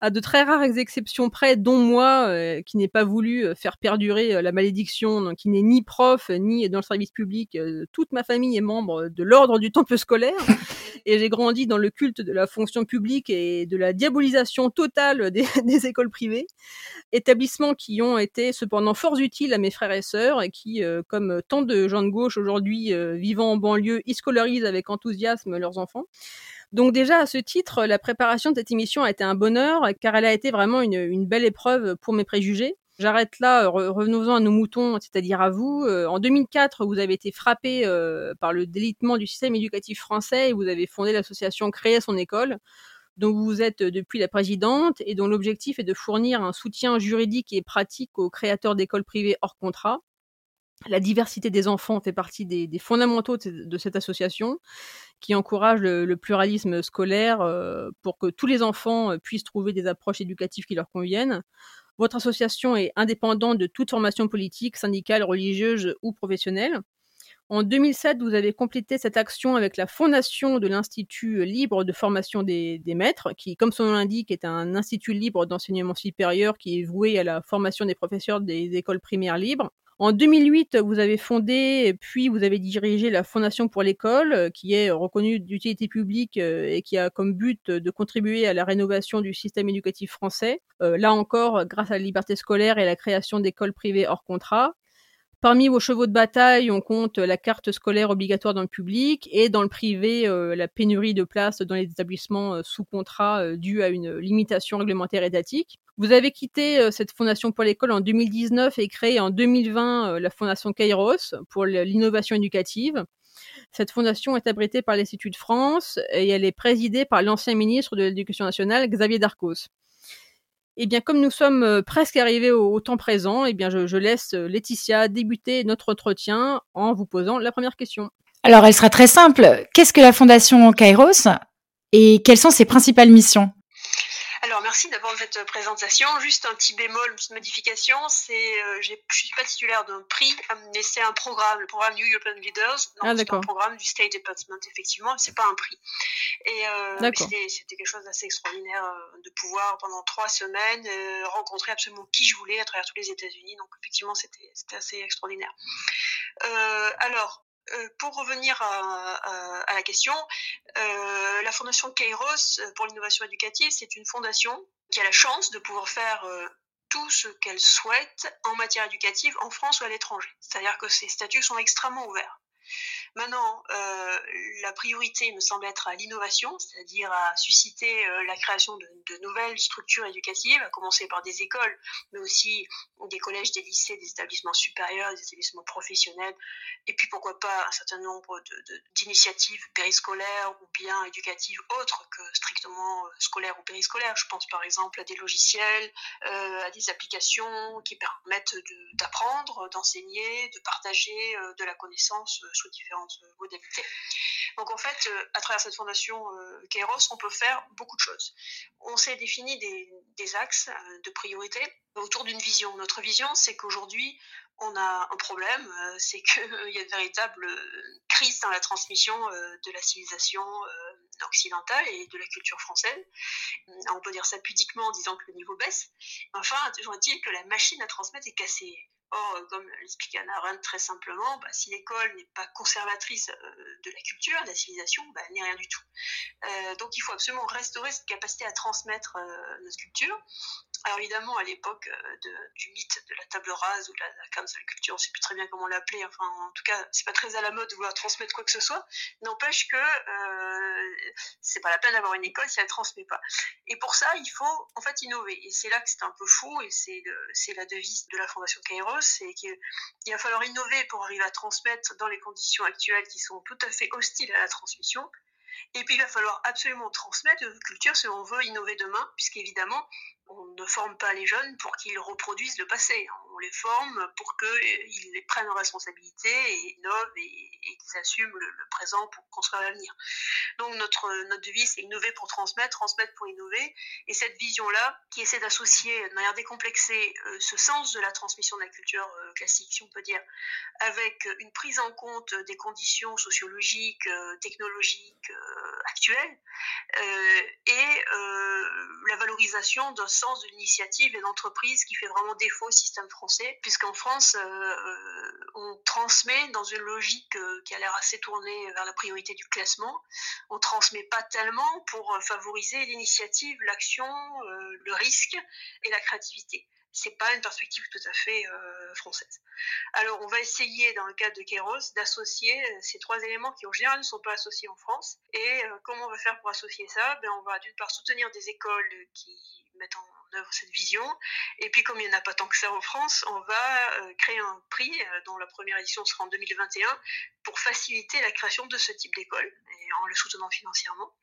à de très rares exceptions près, dont moi, euh, qui n'ai pas voulu faire perdurer la malédiction, donc qui n'est ni prof, ni dans le service public. toute ma famille est membre de l'ordre du temple scolaire, et j'ai grandi dans le culte de la fonction publique et de la diabolisation totale des, des écoles privées, établissements qui ont été cependant fort utiles à mes frères et sœurs, et qui, comme tant de gens de gauche aujourd'hui, euh, vivant en banlieue, ils scolarisent avec enthousiasme leurs enfants. Donc déjà à ce titre, la préparation de cette émission a été un bonheur car elle a été vraiment une, belle épreuve pour mes préjugés. J'arrête là, revenons-en à nos moutons, c'est-à-dire à vous. Euh, en 2004, vous avez été frappé euh, par le délitement du système éducatif français et vous avez fondé l'association Créer son école, dont vous êtes depuis la présidente et dont l'objectif est de fournir un soutien juridique et pratique aux créateurs d'écoles privées hors contrat la diversité des enfants fait partie des, fondamentaux de, cette association qui encourage le, pluralisme scolaire euh, pour que tous les enfants euh, puissent trouver des approches éducatives qui leur conviennent. Votre association est indépendante de toute formation politique, syndicale, religieuse ou professionnelle. En 2007, vous avez complété cette action avec la fondation de l'Institut libre de formation des, des maîtres, qui, comme son nom l'indique, est un institut libre d'enseignement supérieur qui est voué à la formation des professeurs des écoles primaires libres. En 2008, vous avez fondé, puis vous avez dirigé la Fondation pour l'école, euh, qui est reconnue d'utilité publique euh, et qui a comme but de contribuer à la rénovation du système éducatif français. Euh, là encore, grâce à la liberté scolaire et la création d'écoles privées hors contrat. Parmi vos chevaux de bataille, on compte la carte scolaire obligatoire dans le public et dans le privé, la pénurie de places dans les établissements sous contrat due à une limitation réglementaire étatique. Vous avez quitté euh, cette fondation pour l'école en 2019 et créé en 2020 euh, la fondation Kairos pour l'innovation éducative. Cette fondation est abritée par l'Institut de France et elle est présidée par l'ancien ministre de l'Éducation nationale, Xavier Darcos. Eh bien, comme nous sommes euh, presque arrivés au, temps présent, eh bien, je, je, laisse Laetitia débuter notre entretien en vous posant la première question. Alors, elle sera très simple. Qu'est-ce que la Fondation Kairos et quelles sont ses principales missions? Alors merci d'abord de cette présentation. Juste un petit bémol, une petite modification, c'est euh, je suis pas titulaire d'un prix, mais c'est un programme, le programme New European Leaders. Ah, c'est un programme du State Department effectivement, c'est pas un prix. Et euh, c'était quelque chose d'assez extraordinaire euh, de pouvoir pendant trois semaines euh, rencontrer absolument qui je voulais à travers tous les États-Unis. Donc effectivement c'était assez extraordinaire. Euh, alors euh, pour revenir à, la question, euh, la fondation Kairos euh, pour l'innovation éducative, c'est une fondation qui a la chance de pouvoir faire tout ce qu'elle souhaite en matière éducative en France ou à l'étranger. C'est-à-dire que ses statuts sont extrêmement ouverts. Maintenant, euh, la priorité me semble être à l'innovation, c'est-à-dire à susciter euh, la création de, nouvelles structures éducatives, à commencer par des écoles, mais aussi des collèges, des lycées, des établissements supérieurs, des établissements professionnels, et puis pourquoi pas un certain nombre d'initiatives périscolaires ou bien éducatives autres que strictement euh, scolaires ou périscolaires. Je pense par exemple à des logiciels, à des applications qui permettent d'apprendre, d'enseigner, de partager de la connaissance sous différentes modalités. Donc en fait, euh, à travers cette fondation euh, Kairos, on peut faire beaucoup de choses. On s'est défini des, axes euh, de priorité autour d'une vision. Notre vision, c'est qu'aujourd'hui, on a un problème, euh, c'est qu'il y a une véritable crise dans la transmission euh, de la civilisation occidentale et de la culture française. On peut dire ça pudiquement en disant que le niveau baisse. Enfin, toujours est-il que la machine à transmettre est cassée. Or, euh, comme l'expliquait Anna Arendt très simplement, bah, si l'école n'est pas conservatrice euh, de la culture, de la civilisation, bah, elle n'est rien du tout. Euh, donc il faut absolument restaurer cette capacité à transmettre notre culture. Alors évidemment, à l'époque du mythe de la table rase ou de la, la culture, on ne sait plus très bien comment l'appeler, enfin en tout cas, c'est pas très à la mode de vouloir transmettre quoi que ce soit, n'empêche que c'est pas la peine d'avoir une école si elle ne transmet pas. Et pour ça, il faut en fait innover. Et c'est là que c'est un peu fou, et c'est la devise de la Fondation Kairos, c'est qu'il va falloir innover pour arriver à transmettre dans les conditions actuelles qui sont tout à fait hostiles à la transmission. Et puis il va falloir absolument transmettre une culture si on veut innover demain, puisqu'évidemment, on ne forme pas les jeunes pour qu'ils reproduisent le passé. On les forme pour qu'ils prennent en responsabilité et innovent et, qu'ils assument le, présent pour construire l'avenir. Donc notre, notre devise, c'est innover pour transmettre, transmettre pour innover. Et cette vision-là, qui essaie d'associer de manière décomplexée euh, ce sens de la transmission de la culture euh, classique, si on peut dire, avec une prise en compte des conditions sociologiques, euh, technologiques actuelles, et la valorisation d'un sens de l'initiative et d'entreprise qui fait vraiment défaut au système français, puisqu'en France, euh, euh, on transmet dans une logique euh, qui a l'air assez tournée vers la priorité du classement. On transmet pas tellement pour favoriser l'initiative, l'action, le risque et la créativité c'est pas une perspective tout à fait française. Alors, on va essayer, dans le cadre de Kéros, d'associer ces trois éléments qui, en général, ne sont pas associés en France. Et comment on va faire pour associer ça? Ben, On va d'une part soutenir des écoles qui mettent en cette vision. Et puis, comme il n'y en a pas tant que ça en France, on va euh, créer un prix, euh, dont la première édition sera en 2021, pour faciliter la création de ce type d'école, en le soutenant financièrement.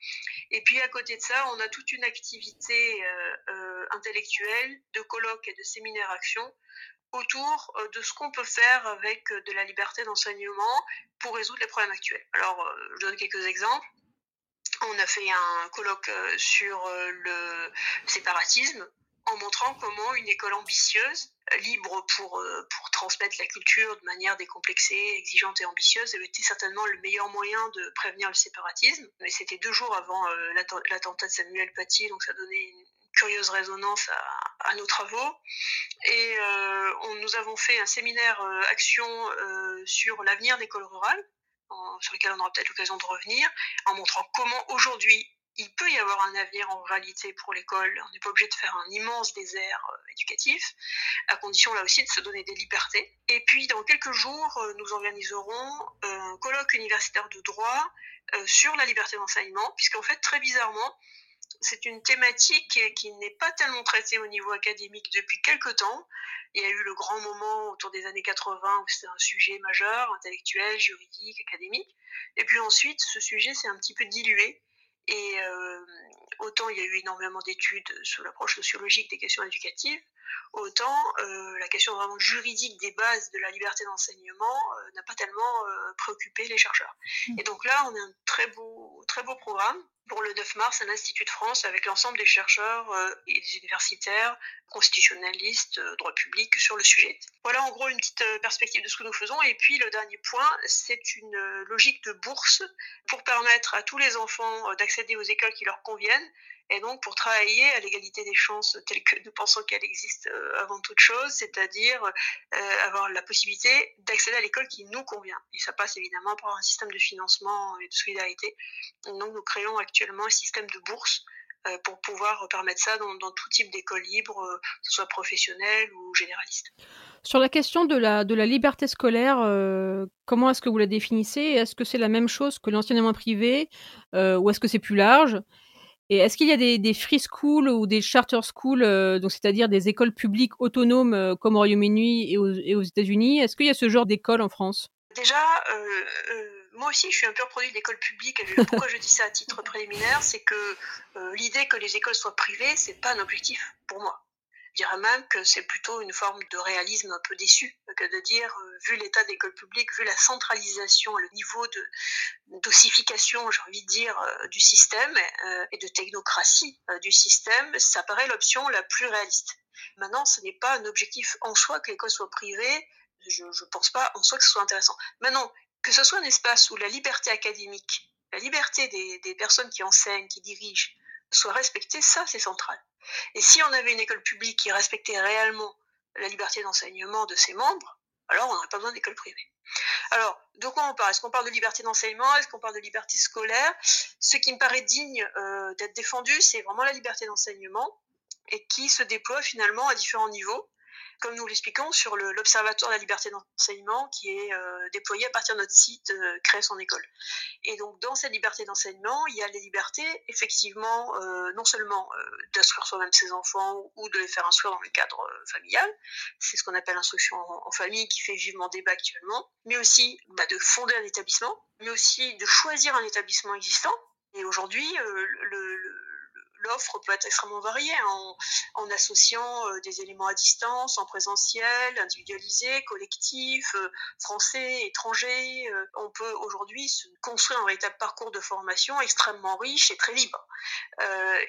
Et puis, à côté de ça, on a toute une activité euh, intellectuelle, de colloques et de séminaires actions autour de ce qu'on peut faire avec de la liberté d'enseignement pour résoudre les problèmes actuels. Alors, je donne quelques exemples. On a fait un colloque sur le séparatisme en montrant comment une école ambitieuse, libre pour, euh, pour transmettre la culture de manière décomplexée, exigeante et ambitieuse, était certainement le meilleur moyen de prévenir le séparatisme. Mais c'était deux jours avant euh, l'attentat de Samuel Paty, donc ça donnait une curieuse résonance à, nos travaux. Et euh, nous avons fait un séminaire action sur l'avenir des écoles rurales, sur lequel on aura peut-être l'occasion de revenir, en montrant comment aujourd'hui il peut y avoir un avenir en réalité pour l'école. On n'est pas obligé de faire un immense désert euh, éducatif, à condition là aussi de se donner des libertés. Et puis dans quelques jours, euh, nous organiserons un colloque universitaire de droit euh, sur la liberté d'enseignement, puisqu'en fait, très bizarrement, c'est une thématique qui n'est pas tellement traitée au niveau académique depuis quelques temps. Il y a eu le grand moment autour des années 80 où c'était un sujet majeur, intellectuel, juridique, académique. Et puis ensuite, ce sujet s'est un petit peu dilué. Et euh, autant il y a eu énormément d'études sur l'approche sociologique des questions éducatives, autant euh, la question vraiment juridique des bases de la liberté d'enseignement euh, n'a pas tellement préoccupé les chercheurs. Mmh. Et donc là, on a un très beau, très beau programme pour le 9 mars à l'Institut de France avec l'ensemble des chercheurs et des universitaires, constitutionnalistes, droit public sur le sujet. Voilà en gros une petite perspective de ce que nous faisons. Et puis le dernier point, c'est une logique de bourse pour permettre à tous les enfants d'accéder aux écoles qui leur conviennent et donc pour travailler à l'égalité des chances telle que nous pensons qu'elle existe avant toute chose, c'est-à-dire avoir la possibilité d'accéder à l'école qui nous convient. Et ça passe évidemment par un système de financement et de solidarité. Donc nous créons actuellement un système de bourse euh, pour pouvoir permettre ça dans, tout type d'école libre, euh, que ce soit professionnelle ou généraliste. Sur la question de la, liberté scolaire, euh, comment est-ce que vous la définissez? Est-ce que c'est la même chose que l'enseignement privé? Ou est-ce que c'est plus large? Et est-ce qu'il y a des, free schools ou des charter schools, donc c'est-à-dire des écoles publiques autonomes comme au Royaume-Uni et aux, États-Unis? Est-ce qu'il y a ce genre d'école en France? Déjà, moi aussi, je suis un pur produit d'école publique. pourquoi je dis ça à titre préliminaire, c'est que euh, l'idée que les écoles soient privées, c'est pas un objectif pour moi. Je dirais même que c'est plutôt une forme de réalisme un peu déçu que de dire, euh, vu l'état d'école publique, vu la centralisation, le niveau de d'ossification, j'ai envie de dire, euh, du système euh, et de technocratie du système, ça paraît l'option la plus réaliste. Maintenant, ce n'est pas un objectif en soi que l'école soit privée. Je ne pense pas en soi que ce soit intéressant. Maintenant, que ce soit un espace où la liberté académique, la liberté des personnes qui enseignent, qui dirigent, soit respectée, ça c'est central. Et si on avait une école publique qui respectait réellement la liberté d'enseignement de ses membres, alors on n'aurait pas besoin d'école privée. Alors, de quoi on parle? Est-ce qu'on parle de liberté d'enseignement? Est-ce qu'on parle de liberté scolaire? Ce qui me paraît digne euh, d'être défendu, c'est vraiment la liberté d'enseignement et qui se déploie finalement à différents niveaux comme nous l'expliquons, sur l'Observatoire de la liberté d'enseignement qui est euh, déployé à partir de notre site euh, Créer son école. Et donc, dans cette liberté d'enseignement, il y a les libertés, effectivement, euh, non seulement d'instruire soi-même ses enfants ou de les faire instruire dans le cadre familial, c'est ce qu'on appelle l'instruction en, famille qui fait vivement débat actuellement, mais aussi bah, de fonder un établissement, mais aussi de choisir un établissement existant. Et aujourd'hui, le l'offre peut être extrêmement variée hein, en, associant euh, des éléments à distance, en présentiel, individualisé, collectif, euh, français, étranger. Euh, on peut aujourd'hui construire un véritable parcours de formation extrêmement riche et très libre.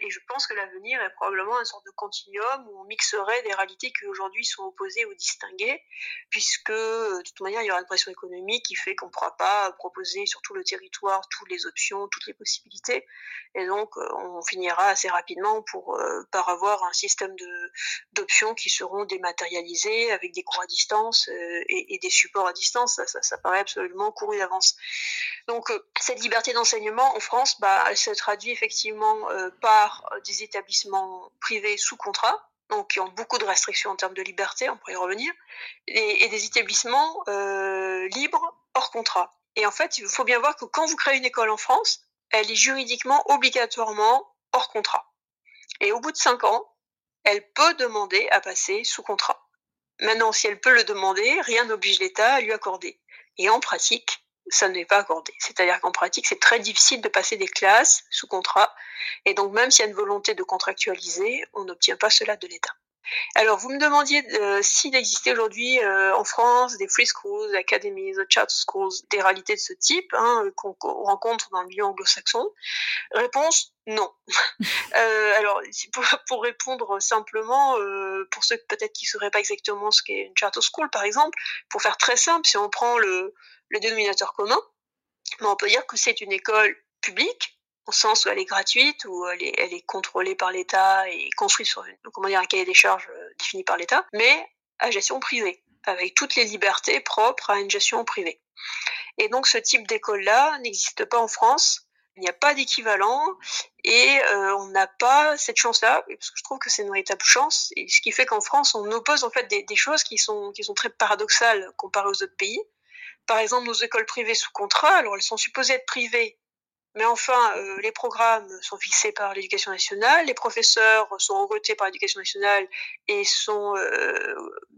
et je pense que l'avenir est probablement une sorte de continuum où on mixerait des réalités qui aujourd'hui sont opposées ou distinguées, puisque de toute manière il y aura une pression économique qui fait qu'on ne pourra pas proposer sur tout le territoire toutes les options, toutes les possibilités, et donc on finira rapidement pour euh, par avoir un système de d'options qui seront dématérialisées avec des cours à distance euh, et, des supports à distance. Ça, ça, paraît absolument couru d'avance. Donc euh, cette liberté d'enseignement en France, bah, elle se traduit effectivement par des établissements privés sous contrat, donc qui ont beaucoup de restrictions en termes de liberté, on pourrait y revenir, et, et des établissements libres hors contrat. Et en fait, il faut bien voir que quand vous créez une école en France, elle est juridiquement obligatoirement hors contrat. Et au bout de cinq ans, elle peut demander à passer sous contrat. Maintenant, si elle peut le demander, rien n'oblige l'État à lui accorder. Et en pratique, ça n'est pas accordé. C'est-à-dire qu'en pratique, c'est très difficile de passer des classes sous contrat. Et donc, même s'il y a une volonté de contractualiser, on n'obtient pas cela de l'État. Alors, vous me demandiez euh, s'il existait aujourd'hui euh, en France des free schools, academies, chat schools, des réalités de ce type hein, qu'on rencontre dans le milieu anglo-saxon. Réponse non. euh, alors, pour, répondre simplement, euh, pour ceux peut-être qui ne sauraient pas exactement ce qu'est une charter school, par exemple, pour faire très simple, si on prend le, le dénominateur commun, ben, on peut dire que c'est une école publique au sens où elle est gratuite, où elle est, elle est contrôlée par l'État et construite sur une, comment dire, un cahier des charges euh, défini par l'État, mais à gestion privée, avec toutes les libertés propres à une gestion privée. Et donc ce type d'école-là n'existe pas en France, il n'y a pas d'équivalent et euh, on n'a pas cette chance-là, parce que je trouve que c'est une véritable chance, et ce qui fait qu'en France on oppose en fait des, des, choses qui sont, qui sont très paradoxales comparées aux autres pays. Par exemple, nos écoles privées sous contrat, alors elles sont supposées être privées mais enfin, euh, les programmes sont fixés par l'éducation nationale, les professeurs sont recrutés par l'éducation nationale et sont euh,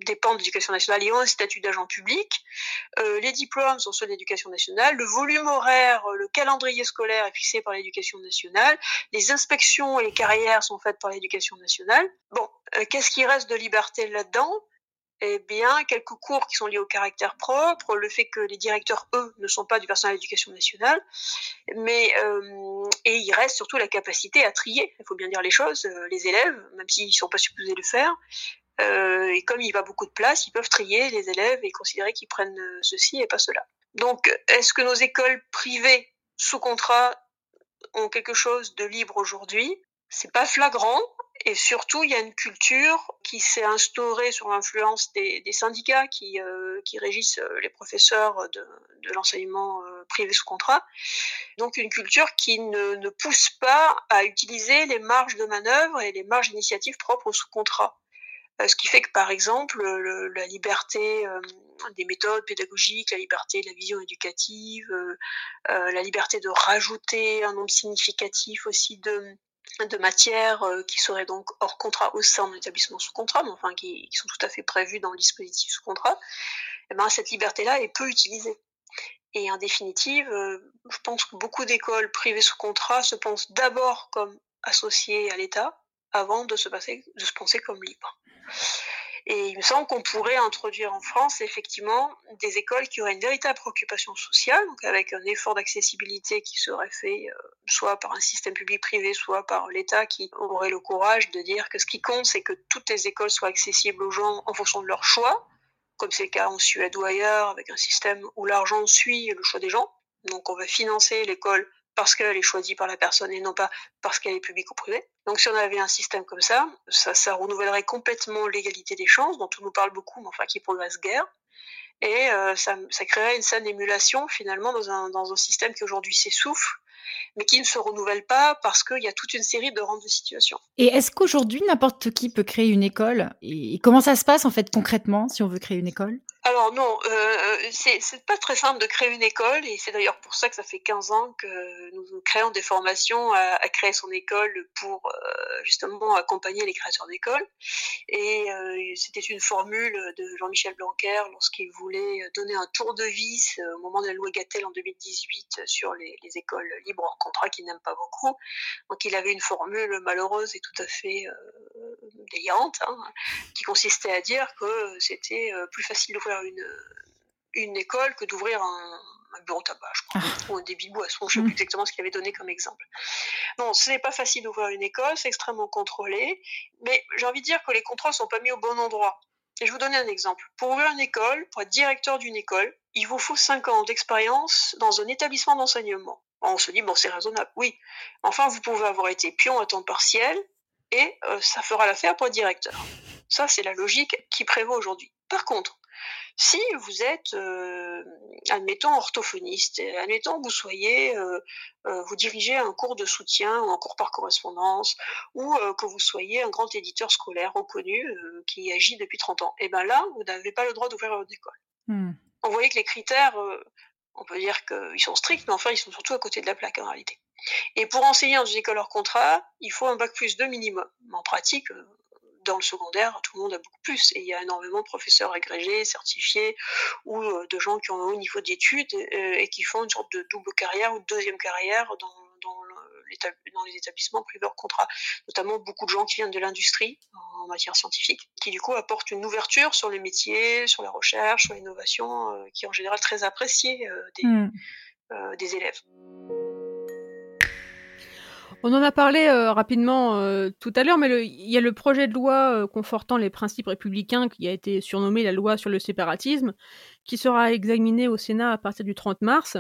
dépendent de l'éducation nationale et ont un statut d'agent public. Euh, les diplômes sont ceux de l'éducation nationale. Le volume horaire, le calendrier scolaire est fixé par l'éducation nationale. Les inspections et les carrières sont faites par l'éducation nationale. Bon, qu'est-ce qui reste de liberté là-dedans? Eh bien, quelques cours qui sont liés au caractère propre, le fait que les directeurs, eux, ne sont pas du personnel d'éducation nationale, mais euh, et il reste surtout la capacité à trier, il faut bien dire les choses, euh, les élèves, même s'ils ne sont pas supposés le faire, euh, et comme il va beaucoup de place, ils peuvent trier les élèves et considérer qu'ils prennent ceci et pas cela. Donc, est-ce que nos écoles privées sous contrat ont quelque chose de libre aujourd'hui? C'est pas flagrant, et surtout, il y a une culture qui s'est instaurée sur l'influence des, syndicats qui, euh, qui régissent euh, les professeurs de, de l'enseignement euh, privé sous contrat. Donc une culture qui ne, ne, pousse pas à utiliser les marges de manœuvre et les marges d'initiative propres au sous contrat. Ce qui fait que, par exemple, le, la liberté des méthodes pédagogiques, la liberté de la vision éducative, la liberté de rajouter un nombre significatif aussi de, de matières euh, qui seraient donc hors contrat au sein de l'établissement sous contrat, mais enfin qui, sont tout à fait prévues dans le dispositif sous contrat, eh ben, cette liberté-là est peu utilisée. Et en définitive, euh, je pense que beaucoup d'écoles privées sous contrat se pensent d'abord comme associées à l'État avant de se, de se penser comme libres. Et il me semble qu'on pourrait introduire en France effectivement des écoles qui auraient une véritable préoccupation sociale, donc avec un effort d'accessibilité qui serait fait euh, soit par un système public-privé, soit par l'État qui aurait le courage de dire que ce qui compte, c'est que toutes les écoles soient accessibles aux gens en fonction de leur choix, comme c'est le cas en Suède ou ailleurs, avec un système où l'argent suit le choix des gens. Donc on va financer l'école parce qu'elle est choisie par la personne et non pas parce qu'elle est publique ou privée. Donc si on avait un système comme ça, ça, renouvellerait complètement l'égalité des chances, dont on nous parle beaucoup, mais enfin qui progresse guère. Et euh, ça, ça, créerait une saine émulation finalement dans un, dans un système qui aujourd'hui s'essouffle mais qui ne se renouvelle pas parce qu'il y a toute une série de rangs de situation. Et est-ce qu'aujourd'hui, n'importe qui peut créer une école? Et comment ça se passe en fait concrètement si on veut créer une école? Alors non, euh, c'est pas très simple de créer une école et c'est d'ailleurs pour ça que ça fait 15 ans que nous créons des formations à, à créer son école pour euh, justement accompagner les créateurs d'écoles. Et euh, c'était une formule de Jean-Michel Blanquer lorsqu'il voulait donner un tour de vis au moment de la loi Gattel en 2018 sur les, les écoles libres hors contrat qu'il n'aime pas beaucoup. Donc il avait une formule malheureuse et tout à fait euh, déliante hein, qui consistait à dire que c'était plus facile d'ouvrir une, une école que d'ouvrir un, bureau tabac, je crois, ah. ou un débit de boisson, je ne sais plus mm. exactement ce qu'il avait donné comme exemple. Non, ce n'est pas facile d'ouvrir une école, c'est extrêmement contrôlé, mais j'ai envie de dire que les contrôles ne sont pas mis au bon endroit. Et je vous donner un exemple. Pour ouvrir une école, pour être directeur d'une école, il vous faut 5 ans d'expérience dans un établissement d'enseignement. On se dit, bon, c'est raisonnable, oui. Enfin, vous pouvez avoir été pion à temps partiel et euh, ça fera l'affaire pour être directeur. Ça, c'est la logique qui prévaut aujourd'hui. Par contre, si vous êtes, euh, admettons, orthophoniste, admettons que vous soyez, euh, euh, vous dirigez un cours de soutien ou un cours par correspondance, ou que vous soyez un grand éditeur scolaire reconnu qui agit depuis 30 ans, et eh bien là, vous n'avez pas le droit d'ouvrir votre école. Hmm. On voyait que les critères, on peut dire qu'ils sont stricts, mais enfin, ils sont surtout à côté de la plaque en réalité. Et pour enseigner dans une école hors contrat, il faut un bac plus 2 minimum. En pratique, dans le secondaire, tout le monde a beaucoup plus. Et il y a énormément de professeurs agrégés, certifiés, ou euh, de gens qui ont un haut niveau d'études euh, et qui font une sorte de double carrière ou de deuxième carrière dans, dans, dans les établissements privés hors contrat. Notamment beaucoup de gens qui viennent de l'industrie en matière scientifique, qui du coup apportent une ouverture sur les métiers, sur la recherche, sur l'innovation, euh, qui est en général très appréciée des, hmm. des élèves. On en a parlé euh, rapidement euh, tout à l'heure, mais il y a le projet de loi euh, confortant les principes républicains qui a été surnommé la loi sur le séparatisme, qui sera examiné au Sénat à partir du 30 mars.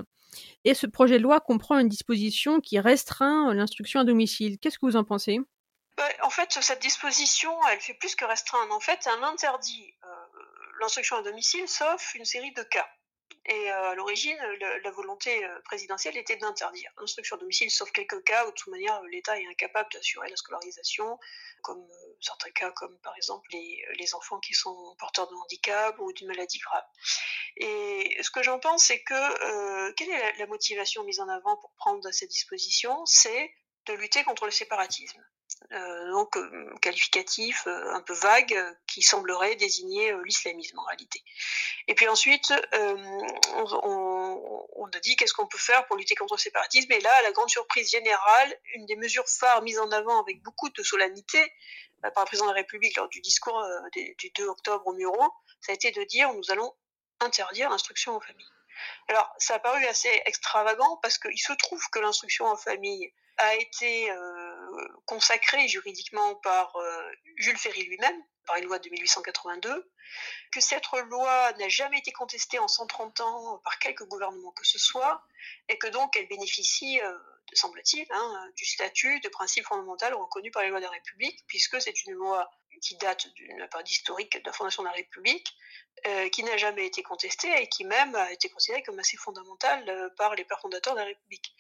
Et ce projet de loi comprend une disposition qui restreint l'instruction à domicile. Qu'est-ce que vous en pensez? Bah, En fait, cette disposition, elle fait plus que restreindre. En fait, elle interdit l'instruction à domicile, sauf une série de cas. Et euh, à l'origine, la volonté euh, présidentielle était d'interdire l'instruction à domicile, sauf quelques cas où de toute manière l'État est incapable d'assurer la scolarisation, comme euh, certains cas, comme par exemple les, enfants qui sont porteurs de handicap ou d'une maladie grave. Et ce que j'en pense, c'est que quelle est la, la motivation mise en avant pour prendre cette disposition C'est de lutter contre le séparatisme. Euh, donc euh, qualificatif euh, un peu vague qui semblerait désigner l'islamisme en réalité. Et puis ensuite, on, on, a dit qu'est-ce qu'on peut faire pour lutter contre le séparatisme. Et là, à la grande surprise générale, une des mesures phares mises en avant avec beaucoup de solennité par le président de la République lors du discours du 2 octobre au Muro, ça a été de dire nous allons interdire l'instruction aux familles. Alors, ça a paru assez extravagant parce qu'il se trouve que l'instruction en famille a été euh, consacrée juridiquement par euh, Jules Ferry lui-même, par une loi de 1882, que cette loi n'a jamais été contestée en 130 ans par quelque gouvernement que ce soit, et que donc elle bénéficie, euh, semble-t-il, hein, du statut de principe fondamental reconnu par les lois de la République, puisque c'est une loi qui date d'une période historique de la fondation de la République, euh, qui n'a jamais été contestée et qui même a été considérée comme assez fondamentale euh, par les pères fondateurs de la République.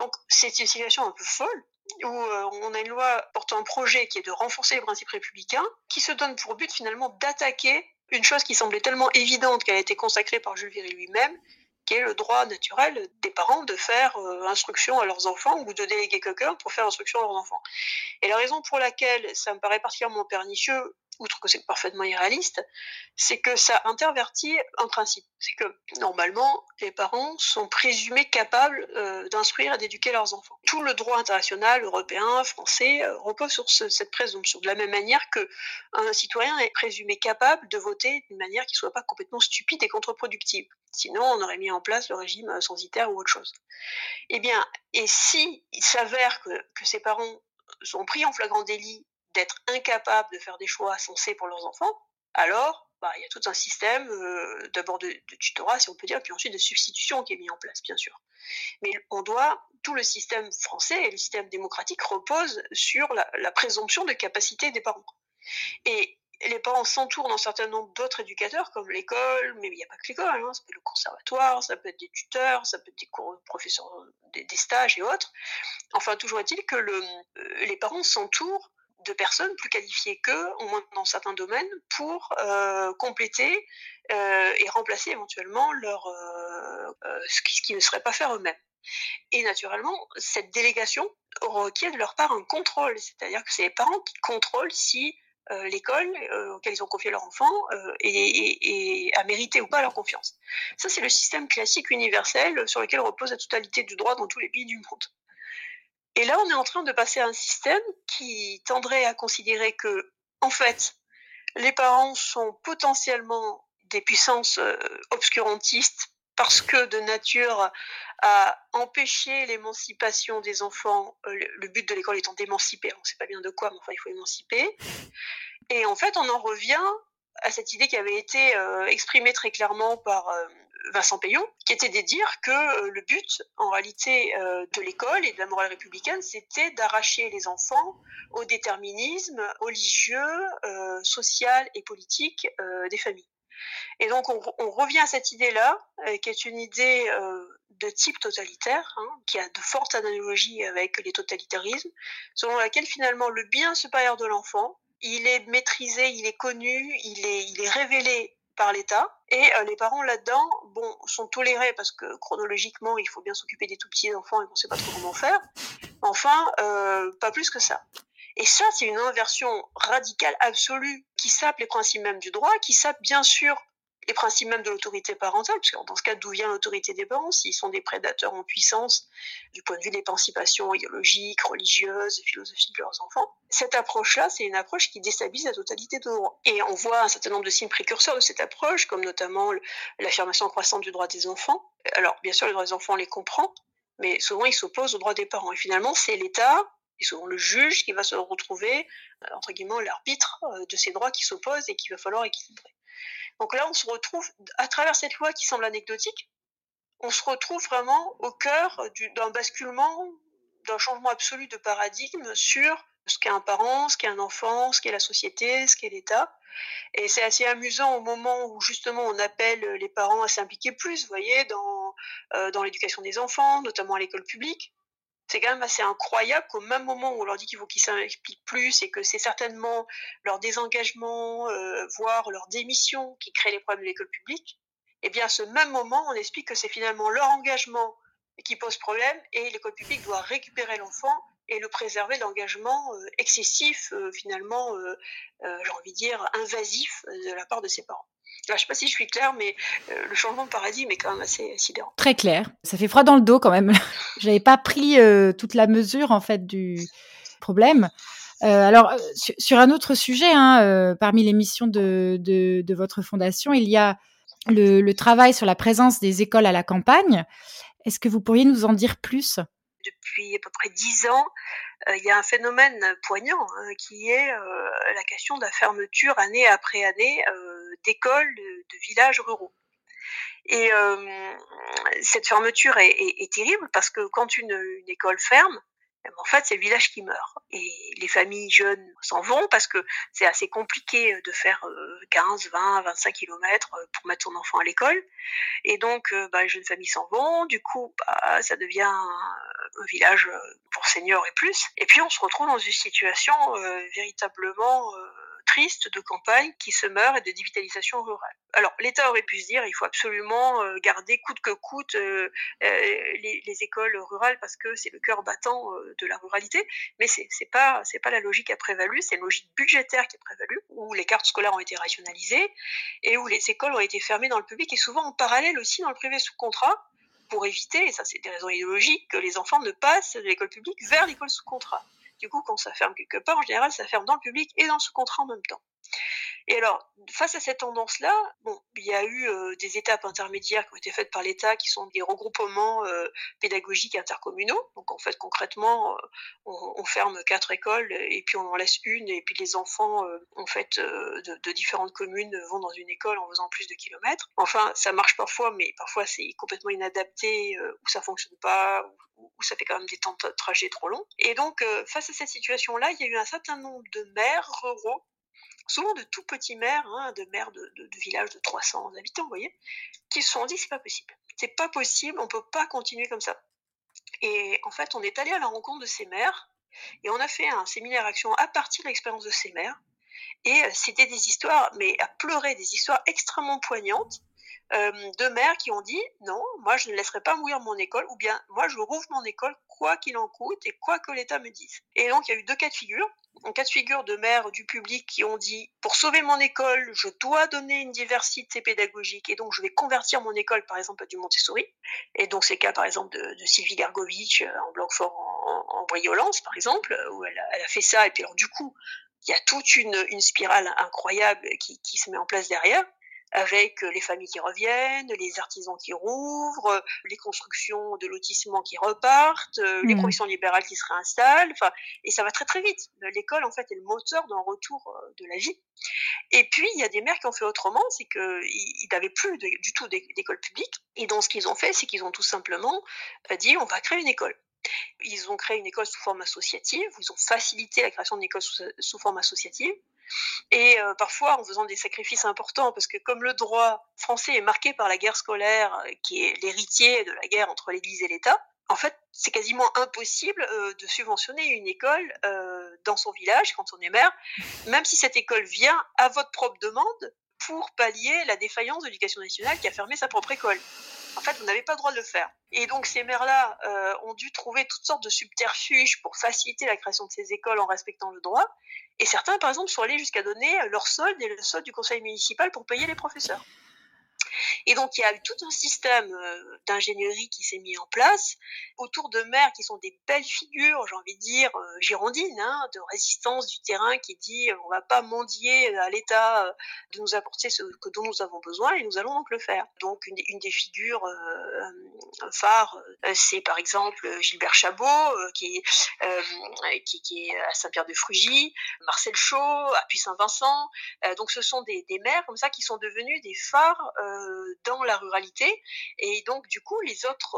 Donc c'est une situation un peu folle où euh, on a une loi portant un projet qui est de renforcer les principes républicains, qui se donne pour but finalement d'attaquer une chose qui semblait tellement évidente qu'elle a été consacrée par Jules Ferry lui-même, qui est le droit naturel des parents de faire euh, instruction à leurs enfants ou de déléguer quelqu'un pour faire instruction à leurs enfants. Et la raison pour laquelle ça me paraît particulièrement pernicieux, outre que c'est parfaitement irréaliste, c'est que ça intervertit un principe. C'est que normalement, les parents sont présumés capables euh, d'instruire et d'éduquer leurs enfants. Tout le droit international, européen, français, euh, repose sur cette présomption. De la même manière qu'un citoyen est présumé capable de voter d'une manière qui ne soit pas complètement stupide et contre-productive. Sinon, on aurait mis en place le régime euh, censitaire ou autre chose. Eh bien, et si il s'avère que, que ces parents sont pris en flagrant délit d'être incapables de faire des choix sensés pour leurs enfants, alors bah, il y a tout un système euh, d'abord de, tutorat, si on peut dire, puis ensuite de substitution qui est mis en place, bien sûr. Mais on doit, tout le système français et le système démocratique repose sur la, présomption de capacité des parents. Et les parents s'entourent d'un certain nombre d'autres éducateurs, comme l'école, mais il n'y a pas que l'école, hein, ça peut être le conservatoire, ça peut être des tuteurs, ça peut être des cours, professeurs, des, stages et autres. Enfin, toujours est-il que le, euh, les parents s'entourent de personnes plus qualifiées qu'eux, au moins dans certains domaines, pour euh, compléter euh, et remplacer éventuellement leur, euh, ce qui, ne serait pas faire eux-mêmes. Et naturellement, cette délégation requiert de leur part un contrôle, c'est-à-dire que c'est les parents qui contrôlent si l'école auquel ils ont confié leur enfant a mérité ou pas leur confiance. Ça, c'est le système classique universel sur lequel repose la totalité du droit dans tous les pays du monde. Et là, on est en train de passer à un système qui tendrait à considérer que, en fait, les parents sont potentiellement des puissances euh, obscurantistes parce que de nature à empêcher l'émancipation des enfants, euh, le but de l'école étant d'émanciper, on ne sait pas bien de quoi, mais enfin il faut émanciper. Et en fait, on en revient à cette idée qui avait été euh, exprimée très clairement par Vincent Payon, qui était de dire que euh, le but, en réalité, euh, de l'école et de la morale républicaine, c'était d'arracher les enfants au déterminisme religieux, euh, social et politique des familles. Et donc, on, revient à cette idée-là, qui est une idée de type totalitaire, hein, qui a de fortes analogies avec les totalitarismes, selon laquelle finalement le bien supérieur de l'enfant, il est maîtrisé, il est connu, il est, il est révélé par l'État. Et euh, les parents là-dedans, bon, sont tolérés parce que chronologiquement, il faut bien s'occuper des tout petits enfants et on ne sait pas trop comment faire. Enfin, euh, pas plus que ça. Et ça, c'est une inversion radicale absolue qui sape les principes même du droit, qui sape bien sûr les principes même de l'autorité parentale, parce que dans ce cas, d'où vient l'autorité des parents S'ils sont des prédateurs en puissance du point de vue de l'émancipation idéologique, religieuse, philosophique de leurs enfants, cette approche-là, c'est une approche qui déstabilise la totalité de droit. Et on voit un certain nombre de signes précurseurs de cette approche, comme notamment l'affirmation croissante du droit des enfants. Alors, bien sûr, les droits des enfants, on les comprend, mais souvent, ils s'opposent aux droits des parents. Et finalement, c'est l'État et souvent le juge qui va se retrouver, euh, entre guillemets, l'arbitre euh, de ces droits qui s'opposent et qu'il va falloir équilibrer. Donc là, on se retrouve, à travers cette loi qui semble anecdotique, on se retrouve vraiment au cœur d'un basculement, d'un changement absolu de paradigme sur ce qu'est un parent, ce qu'est un enfant, ce qu'est la société, ce qu'est l'État. Et c'est assez amusant au moment où justement on appelle les parents à s'impliquer plus, vous voyez, dans, euh, dans l'éducation des enfants, notamment à l'école publique c'est quand même assez incroyable qu'au même moment où on leur dit qu'il faut qu'ils s'impliquent plus et que c'est certainement leur désengagement, euh, voire leur démission qui crée les problèmes de l'école publique, eh bien à ce même moment, on explique que c'est finalement leur engagement qui pose problème et l'école publique doit récupérer l'enfant et le préserver de l'engagement euh, excessif, euh, finalement, j'ai envie de dire, invasif de la part de ses parents. Je ne sais pas si je suis claire, mais euh, le changement de paradigme est quand même assez sidérant. Très clair. Ça fait froid dans le dos quand même. Je n'avais pas pris euh, toute la mesure en fait du problème. Euh, alors sur, un autre sujet, hein, parmi les missions de, de, votre fondation, il y a le, le, travail sur la présence des écoles à la campagne. Est-ce que vous pourriez nous en dire plus? Depuis à peu près dix ans, il y a un phénomène poignant hein, qui est la question de la fermeture année après année d'écoles, de, villages ruraux. Et euh, cette fermeture est, terrible parce que quand une, école ferme, en fait, c'est le village qui meurt. Et les familles jeunes s'en vont parce que c'est assez compliqué de faire 15, 20, 25 kilomètres pour mettre son enfant à l'école. Et donc, euh, bah, les jeunes familles s'en vont. Du coup, bah, ça devient un, village pour seniors et plus. Et puis, on se retrouve dans une situation euh, véritablement triste de campagne qui se meurt et de dévitalisation rurale. Alors l'État aurait pu se dire il faut absolument garder coûte que coûte les, les, écoles rurales parce que c'est le cœur battant de la ruralité, mais c'est pas c'est pas la logique qui a prévalu, c'est une logique budgétaire qui a prévalu où les cartes scolaires ont été rationalisées et où les écoles ont été fermées dans le public et souvent en parallèle aussi dans le privé sous contrat pour éviter, et ça c'est des raisons idéologiques, que les enfants ne passent de l'école publique vers l'école sous contrat. Du coup, quand ça ferme quelque part, en général, ça ferme dans le public et dans le sous-contrat en même temps. Et alors, face à cette tendance-là, bon, il y a eu euh, des étapes intermédiaires qui ont été faites par l'État, qui sont des regroupements euh, pédagogiques intercommunaux. Donc, en fait, concrètement, euh, on, ferme quatre écoles et puis on en laisse une, et puis les enfants, en fait, de, différentes communes vont dans une école en faisant plus de kilomètres. Enfin, ça marche parfois, mais parfois c'est complètement inadapté, ou ça fonctionne pas, ou, ou, ça fait quand même des temps de trajet trop longs. Et donc, face à cette situation-là, il y a eu un certain nombre de maires ruraux souvent de tout petits maires, hein, de maires de, de, villages de 300 habitants, vous voyez, qui se sont dit c'est pas possible, c'est pas possible, on peut pas continuer comme ça. Et en fait, on est allé à la rencontre de ces maires et on a fait un séminaire action à partir de l'expérience de ces maires. Et euh, c'était des histoires, mais à pleurer, des histoires extrêmement poignantes euh, de mères qui ont dit non, moi je ne laisserai pas mourir mon école, ou bien moi je rouvre mon école quoi qu'il en coûte et quoi que l'État me dise. Et donc il y a eu deux cas de figure. Un cas de figure de mères du public qui ont dit pour sauver mon école, je dois donner une diversité pédagogique et donc je vais convertir mon école par exemple à du Montessori. Et donc c'est le cas par exemple de, Sylvie Gargovitch euh, en Blanquefort en, en Briolance par exemple, où elle a, fait ça et puis alors du coup il y a toute une, spirale incroyable qui se met en place derrière avec euh, les familles qui reviennent, les artisans qui rouvrent, euh, les constructions de lotissements qui repartent, mmh. les professions libérales qui se réinstallent, enfin, et ça va très très vite. L'école, en fait, est le moteur d'un retour de la vie. Et puis, il y a des maires qui ont fait autrement, c'est qu'ils n'avaient plus de, du tout d'école publique, et donc ce qu'ils ont fait, c'est qu'ils ont tout simplement dit, on va créer une école. Ils ont créé une école sous forme associative, ils ont facilité la création d'une école sous, forme associative, et euh, parfois en faisant des sacrifices importants, parce que comme le droit français est marqué par la guerre scolaire, euh, qui est l'héritier de la guerre entre l'Église et l'État, en fait, c'est quasiment impossible euh, de subventionner une école dans son village quand on est maire, même si cette école vient à votre propre demande pour pallier la défaillance de l'éducation nationale qui a fermé sa propre école. En fait, vous n'avez pas le droit de le faire. Et donc ces maires-là euh, ont dû trouver toutes sortes de subterfuges pour faciliter la création de ces écoles en respectant le droit. Et certains, par exemple, sont allés jusqu'à donner leur solde et le solde du conseil municipal pour payer les professeurs. Et donc il y a eu tout un système euh, d'ingénierie qui s'est mis en place autour de maires qui sont des belles figures, j'ai envie de dire euh, girondines, hein, de résistance du terrain qui dit euh, on va pas mendier à l'État euh, de nous apporter ce que dont nous avons besoin et nous allons donc le faire. Donc une, des figures euh, phares, c'est par exemple Gilbert Chabot qui, est à Saint-Pierre-de-Frugy, Marcel Chaud à Puy-Saint-Vincent. donc ce sont des, des maires comme ça qui sont devenus des phares dans la ruralité. Et donc du coup les autres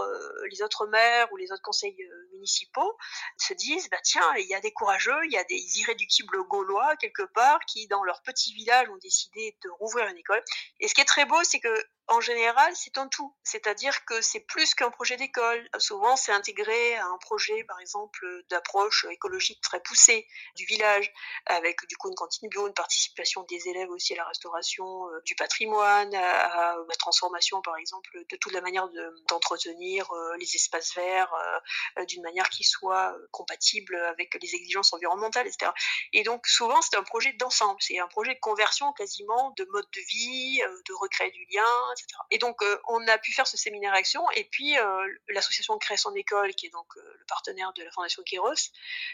les autres maires ou les autres conseils municipaux se disent bah tiens il y a des courageux il y a des irréductibles gaulois quelque part qui dans leur petit village ont décidé de rouvrir une école. Et ce qui est très beau c'est que en général, c'est un tout. C'est-à-dire que c'est plus qu'un projet d'école. Souvent, c'est intégré à un projet, par exemple, d'approche écologique très poussée du village, avec du coup une cantine bio, une participation des élèves aussi à la restauration du patrimoine, à, la transformation, par exemple, de toute la manière d'entretenir de, les espaces verts euh, d'une manière qui soit compatible avec les exigences environnementales, etc. Et donc, souvent, c'est un projet d'ensemble. C'est un projet de conversion quasiment de mode de vie, de recréer du lien, et donc, euh, on a pu faire ce séminaire action. Et puis, euh, l'association Création d'école, qui est donc euh, le partenaire de la Fondation Kéros,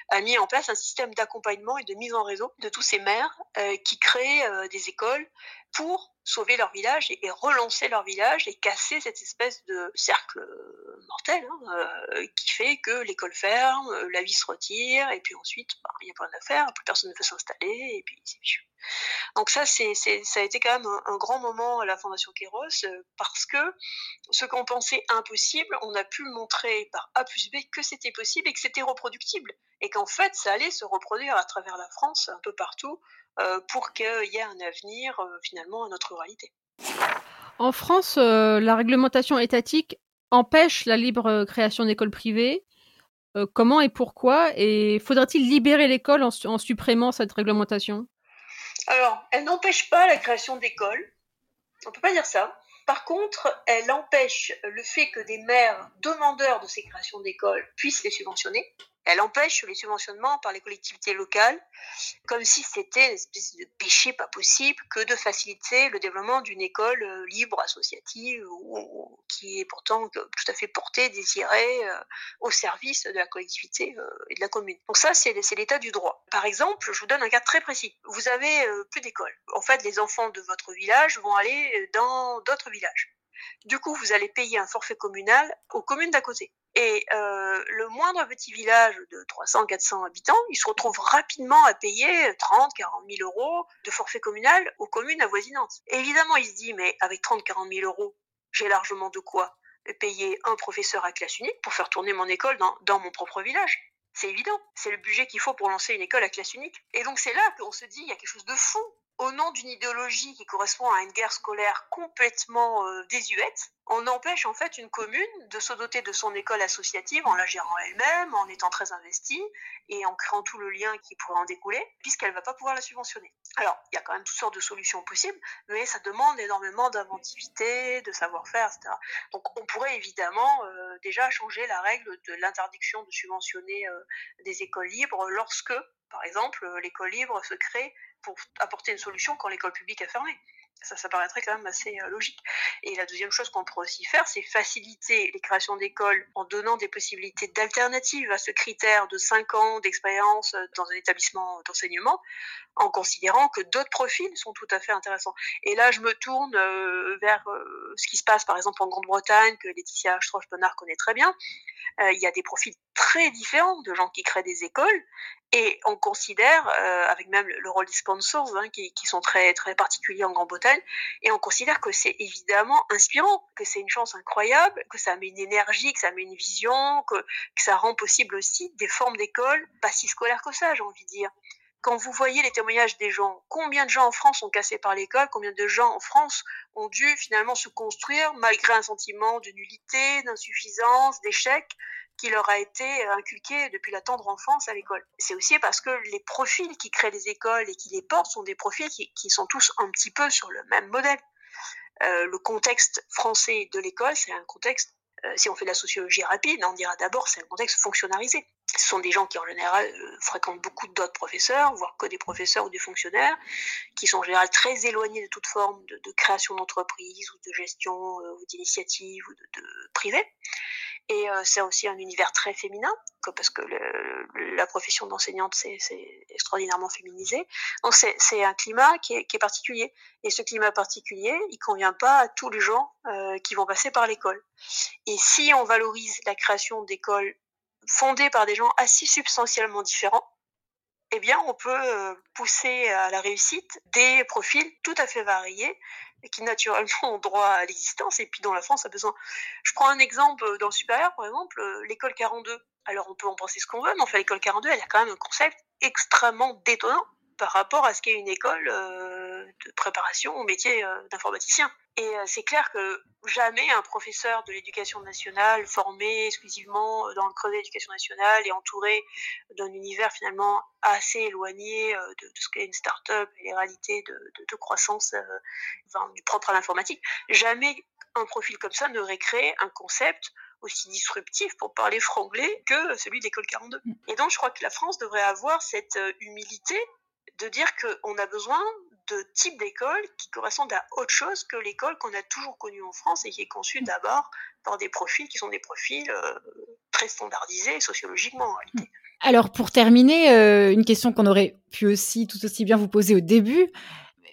a mis en place un système d'accompagnement et de mise en réseau de tous ces maires qui créent des écoles pour sauver leur village et, relancer leur village et casser cette espèce de cercle mortel hein, euh, qui fait que l'école ferme, la vie se retire et puis ensuite bah, il n'y a pas rien à faire, plus personne ne veut s'installer et puis c'est donc ça, c'est, ça a été quand même un, grand moment à la Fondation Kéros euh, parce que ce qu'on pensait impossible, on a pu montrer par A plus B que c'était possible et que c'était reproductible et qu'en fait, ça allait se reproduire à travers la France, un peu partout, euh, pour qu'il y ait un avenir euh, finalement à notre ruralité. En France, euh, la réglementation étatique empêche la libre création d'écoles privées. Euh, comment et pourquoi? Et faudrait-il libérer l'école en, en supprimant cette réglementation? Alors, elle n'empêche pas la création d'écoles. On ne peut pas dire ça. Par contre, elle empêche le fait que des maires demandeurs de ces créations d'écoles puissent les subventionner. Elle empêche les subventionnements par les collectivités locales, comme si c'était une espèce de péché pas possible que de faciliter le développement d'une école euh, libre, associative, ou, qui est pourtant tout à fait portée, désirée, euh, au service de la collectivité euh, et de la commune. Donc ça, c'est l'état du droit. Par exemple, je vous donne un cas très précis. Vous avez plus d'école. En fait, les enfants de votre village vont aller dans d'autres villages. Du coup, vous allez payer un forfait communal aux communes d'à côté. Et euh, le moindre petit village de 300-400 habitants, il se retrouve rapidement à payer 30, 40 000 euros de forfait communal aux communes avoisinantes. évidemment, il se dit, mais avec 30, 40 000 euros, j'ai largement de quoi payer un professeur à classe unique pour faire tourner mon école dans, dans mon propre village. C'est évident, c'est le budget qu'il faut pour lancer une école à classe unique. Et donc c'est là qu'on se dit, il y a quelque chose de fou au nom d'une idéologie qui correspond à une guerre scolaire complètement euh, désuète, on empêche en fait une commune de se doter de son école associative en la gérant elle-même, en étant très investie et en créant tout le lien qui pourrait en découler, puisqu'elle ne va pas pouvoir la subventionner. Alors, il y a quand même toutes sortes de solutions possibles, mais ça demande énormément d'inventivité, de savoir-faire, etc. Donc, on pourrait évidemment euh, déjà changer la règle de l'interdiction de subventionner euh, des écoles libres lorsque, par exemple, l'école libre se crée pour apporter une solution quand l'école publique a fermé. Ça, ça paraîtrait quand même assez euh, logique. Et la deuxième chose qu'on pourrait aussi faire, c'est faciliter les créations d'écoles en donnant des possibilités d'alternatives à ce critère de 5 ans d'expérience euh, dans un établissement d'enseignement, en considérant que d'autres profils sont tout à fait intéressants. Et là, je me tourne euh, vers ce qui se passe par exemple en Grande-Bretagne, que Laetitia Strauch-Bonnard connaît très bien. il y a des profils très différents de gens qui créent des écoles et on considère, euh, avec même le rôle des sponsors, hein, qui, qui, sont très, très particuliers en Grande-Bretagne, et on considère que c'est évidemment inspirant, que c'est une chance incroyable, que ça met une énergie, que ça met une vision, que, que ça rend possible aussi des formes d'école pas si scolaires que ça, j'ai envie de dire. Quand vous voyez les témoignages des gens, combien de gens en France sont cassés par l'école, combien de gens en France ont dû finalement se construire malgré un sentiment de nullité, d'insuffisance, d'échec, qui leur a été euh, inculqué depuis la tendre enfance à l'école. C'est aussi parce que les profils qui créent les écoles et qui les portent sont des profils qui, sont tous un petit peu sur le même modèle. Euh, le contexte français de l'école, c'est un contexte, euh, si on fait de la sociologie rapide, on dira d'abord c'est un contexte fonctionnalisé. Ce sont des gens qui en général fréquentent beaucoup d'autres professeurs, voire que des professeurs ou des fonctionnaires, qui sont en général très éloignés de toute forme de, création d'entreprise ou de gestion ou d'initiative ou de, de privé. Et euh, c'est aussi un univers très féminin, parce que le, la profession d'enseignante, c'est extraordinairement féminisé. Donc c'est un climat qui est, qui est, particulier. Et ce climat particulier, il convient pas à tous les gens euh, qui vont passer par l'école. Et si on valorise la création d'écoles fondées par des gens assez substantiellement différents, eh bien, on peut euh, pousser à la réussite des profils tout à fait variés et qui naturellement ont droit à l'existence et puis dont la France a besoin. Je prends un exemple dans le supérieur, par exemple, euh, l'école 42. Alors on peut en penser ce qu'on veut, mais enfin l'école 42, elle a quand même un concept extrêmement détonnant par rapport à ce qu'est une école euh, de préparation au métier euh, d'informaticien. Et euh, c'est clair que jamais un professeur de l'éducation nationale formé exclusivement dans le creux de l'éducation nationale et entouré d'un univers finalement assez éloigné de, de ce qu'est une start-up et les réalités de, de, de croissance enfin, du propre à l'informatique, jamais un profil comme ça n'aurait créé un concept aussi disruptif, pour parler franglais, que celui de l'école 42. Mm. Et donc, je crois que la France devrait avoir cette humilité de dire qu'on a besoin de types d'écoles qui correspondent à autre chose que l'école qu'on a toujours connue en France et qui est conçue d'abord par des profils qui sont des profils euh, très standardisés sociologiquement en réalité. Alors pour terminer, euh, une question qu'on aurait pu aussi tout aussi bien vous poser au début,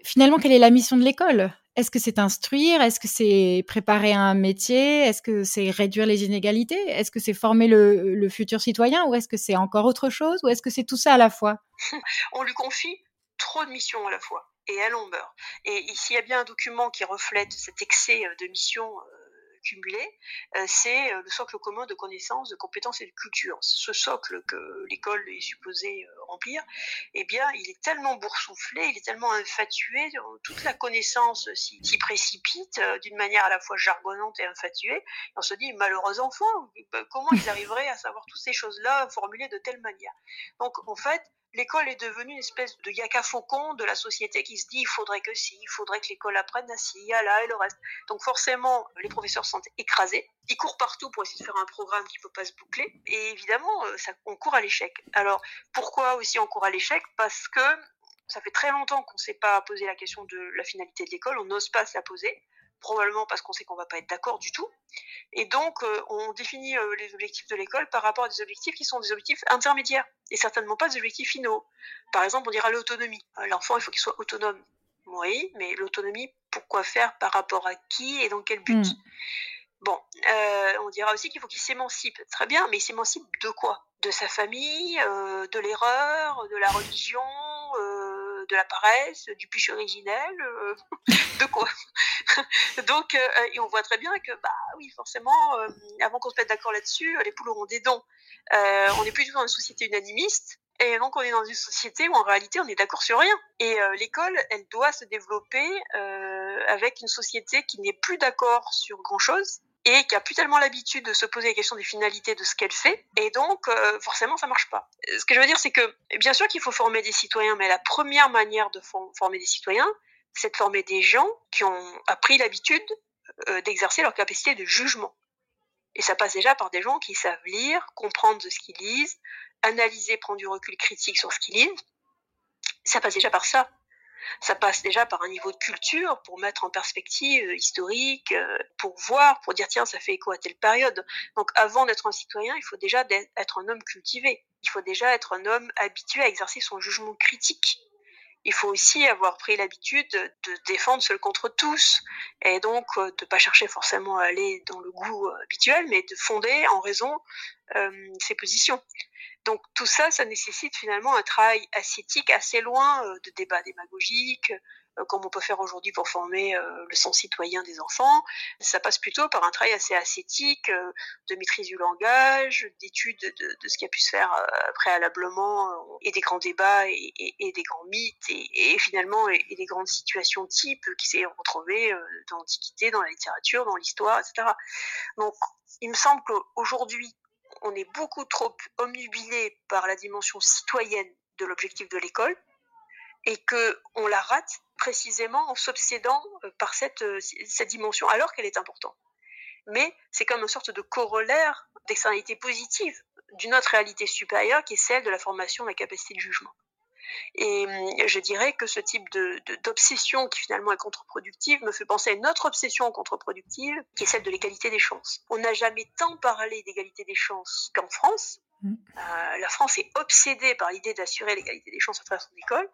finalement quelle est la mission de l'école? Est-ce que c'est instruire? Est-ce que c'est préparer un métier? Est-ce que c'est réduire les inégalités? Est-ce que c'est former le, futur citoyen Ou est-ce que c'est encore autre chose? Ou est-ce que c'est tout ça à la fois? On lui confie trop de missions à la fois et à longueur. Et s'il y a bien un document qui reflète cet excès de missions cumulé, euh, c'est euh, le socle commun de connaissances, de compétences et de culture. Ce socle que l'école est supposée euh, remplir, eh bien, il est tellement boursouflé, il est tellement infatué, toute la connaissance s'y précipite d'une manière à la fois jargonnante et infatuée. Et on se dit, malheureux enfants, bah, comment ils arriveraient à savoir toutes ces choses-là formulées de telle manière? Donc, en fait, l'école est devenue une espèce de yaka faucon de la société qui se dit il faudrait que si, il faudrait que l'école apprenne à ci, à là et le reste. Donc forcément, les professeurs sont écrasés. Ils courent partout pour essayer de faire un programme qui ne peut pas se boucler. Et évidemment, euh, ça, on court à l'échec. Alors pourquoi aussi on court à l'échec? Parce que ça fait très longtemps qu'on ne s'est pas posé la question de la finalité de l'école, on n'ose pas se la poser probablement parce qu'on sait qu'on va pas être d'accord du tout. Et donc, euh, on définit euh, les objectifs de l'école par rapport à des objectifs qui sont des objectifs intermédiaires et certainement pas des objectifs finaux. Par exemple, on dira l'autonomie. Euh, l'enfant, il faut qu'il soit autonome. Oui, mais l'autonomie, pourquoi faire Par rapport à qui et dans quel but hmm. Bon, on dira aussi qu'il faut qu'il s'émancipe. Très bien, mais il s'émancipe de quoi? De sa famille, de l'erreur, de la religion, de la paresse, du puce originel, euh, de quoi Donc, euh, on voit très bien que, bah oui, forcément, euh, avant qu'on se mette d'accord là-dessus, les poules auront des dons. on n'est plus du tout dans une société unanimiste. Et donc on est dans une société où en réalité on est d'accord sur rien. Et l'école, elle doit se développer avec une société qui n'est plus d'accord sur grand-chose et qui a plus tellement l'habitude de se poser la question des finalités de ce qu'elle fait, et donc euh, forcément ça marche pas. Ce que je veux dire, c'est que bien sûr qu'il faut former des citoyens, mais la première manière de former des citoyens, c'est de former des gens qui ont appris l'habitude euh, d'exercer leur capacité de jugement. Et ça passe déjà par des gens qui savent lire, comprendre ce qu'ils lisent, analyser, prendre du recul critique sur ce qu'ils lisent. Ça passe déjà par ça ça passe déjà par un niveau de culture pour mettre en perspective euh, historique, euh, pour voir, pour dire tiens, ça fait écho à telle période. Donc avant d'être un citoyen, il faut déjà être un homme cultivé. Il faut déjà être un homme habitué à exercer son jugement critique. Il faut aussi avoir pris l'habitude de défendre seul contre tous et donc euh, de pas chercher forcément à aller dans le goût habituel, mais de fonder en raison ses positions. Donc tout ça, ça nécessite finalement un travail ascétique assez loin euh, de débats démagogiques, euh, comme on peut faire aujourd'hui pour former euh, le sens citoyen des enfants. Ça passe plutôt par un travail assez ascétique de maîtrise du langage, d'étude de, ce qui a pu se faire préalablement, et des grands débats et, des grands mythes, et, finalement et, des grandes situations types qui s'est retrouvées dans l'Antiquité, dans la littérature, dans l'histoire, etc. Donc il me semble qu'aujourd'hui, on est beaucoup trop omnubilé par la dimension citoyenne de l'objectif de l'école et que on la rate précisément en s'obsédant euh, par cette, euh, cette dimension, alors qu'elle est importante. Mais c'est comme une sorte de corollaire d'externalité positive d'une autre réalité supérieure qui est celle de la formation de la capacité de jugement. Et hum, je dirais que ce type d'obsession qui finalement est contre-productive me fait penser à une autre obsession contre-productive qui est celle de l'égalité des chances. On n'a jamais tant parlé d'égalité des chances qu'en France. Mm. Euh, la France est obsédée par l'idée d'assurer l'égalité des chances à travers son école.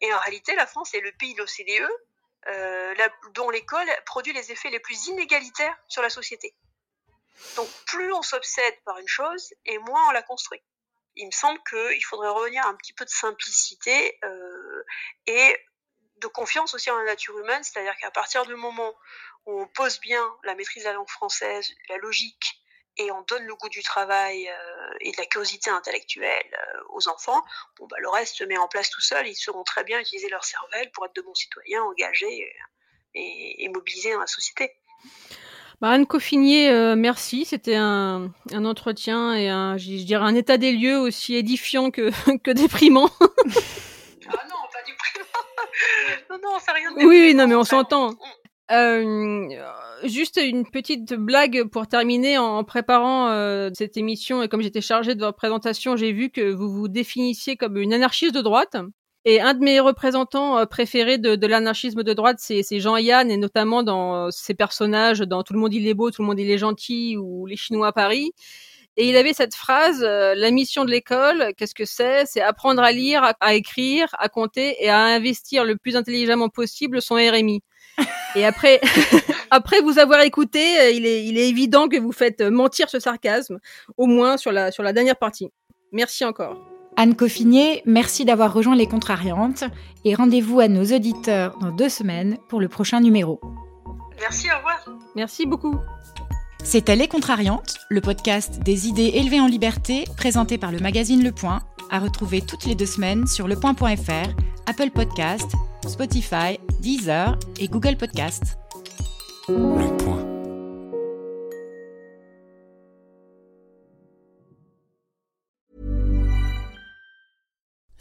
Et en réalité, la France est le pays de l'OCDE euh, dont l'école produit les effets les plus inégalitaires sur la société. Donc plus on s'obsède par une chose, et moins on la construit il me semble qu'il faudrait revenir à un petit peu de simplicité euh, et de confiance aussi en la nature humaine, c'est-à-dire qu'à partir du moment où on pose bien la maîtrise de la langue française, la logique, et on donne le goût du travail euh, et de la curiosité intellectuelle euh, aux enfants, bon, bah, le reste se met en place tout seul, ils sauront très bien utiliser leur cervelle pour être de bons citoyens, engagés et mobilisés dans la société. Bah, Anne Coffinier, euh, merci. C'était un, un, entretien et un, je dirais un état des lieux aussi édifiant que, que déprimant. ah non, pas déprimant. non, non, fait rien de Oui, oui, non, mais on s'entend. Euh, juste une petite blague pour terminer en préparant euh, cette émission et comme j'étais chargée de votre présentation, j'ai vu que vous vous définissiez comme une anarchiste de droite. Et un de mes représentants euh, préférés de, l'anarchisme de droite, c'est Jean-Yann, et notamment dans euh, ses personnages, dans Tout le monde il est beau, tout le monde il est gentil, ou Les Chinois à Paris. Et il avait cette phrase, euh, la mission de l'école, qu'est-ce que c'est? C'est apprendre à lire, à, écrire, à compter et à investir le plus intelligemment possible son RMI. Et après, après vous avoir écouté, il est, il est évident que vous faites mentir ce sarcasme, au moins sur la, sur la dernière partie. Merci encore. Anne Coffinier, merci d'avoir rejoint les Contrariantes et rendez-vous à nos auditeurs dans deux semaines pour le prochain numéro. Merci, au revoir. Merci beaucoup. C'était Les Contrariantes, le podcast des idées élevées en liberté présenté par le magazine Le Point, à retrouver toutes les deux semaines sur lepoint.fr, Apple Podcast, Spotify, Deezer et Google Podcast. Le Point.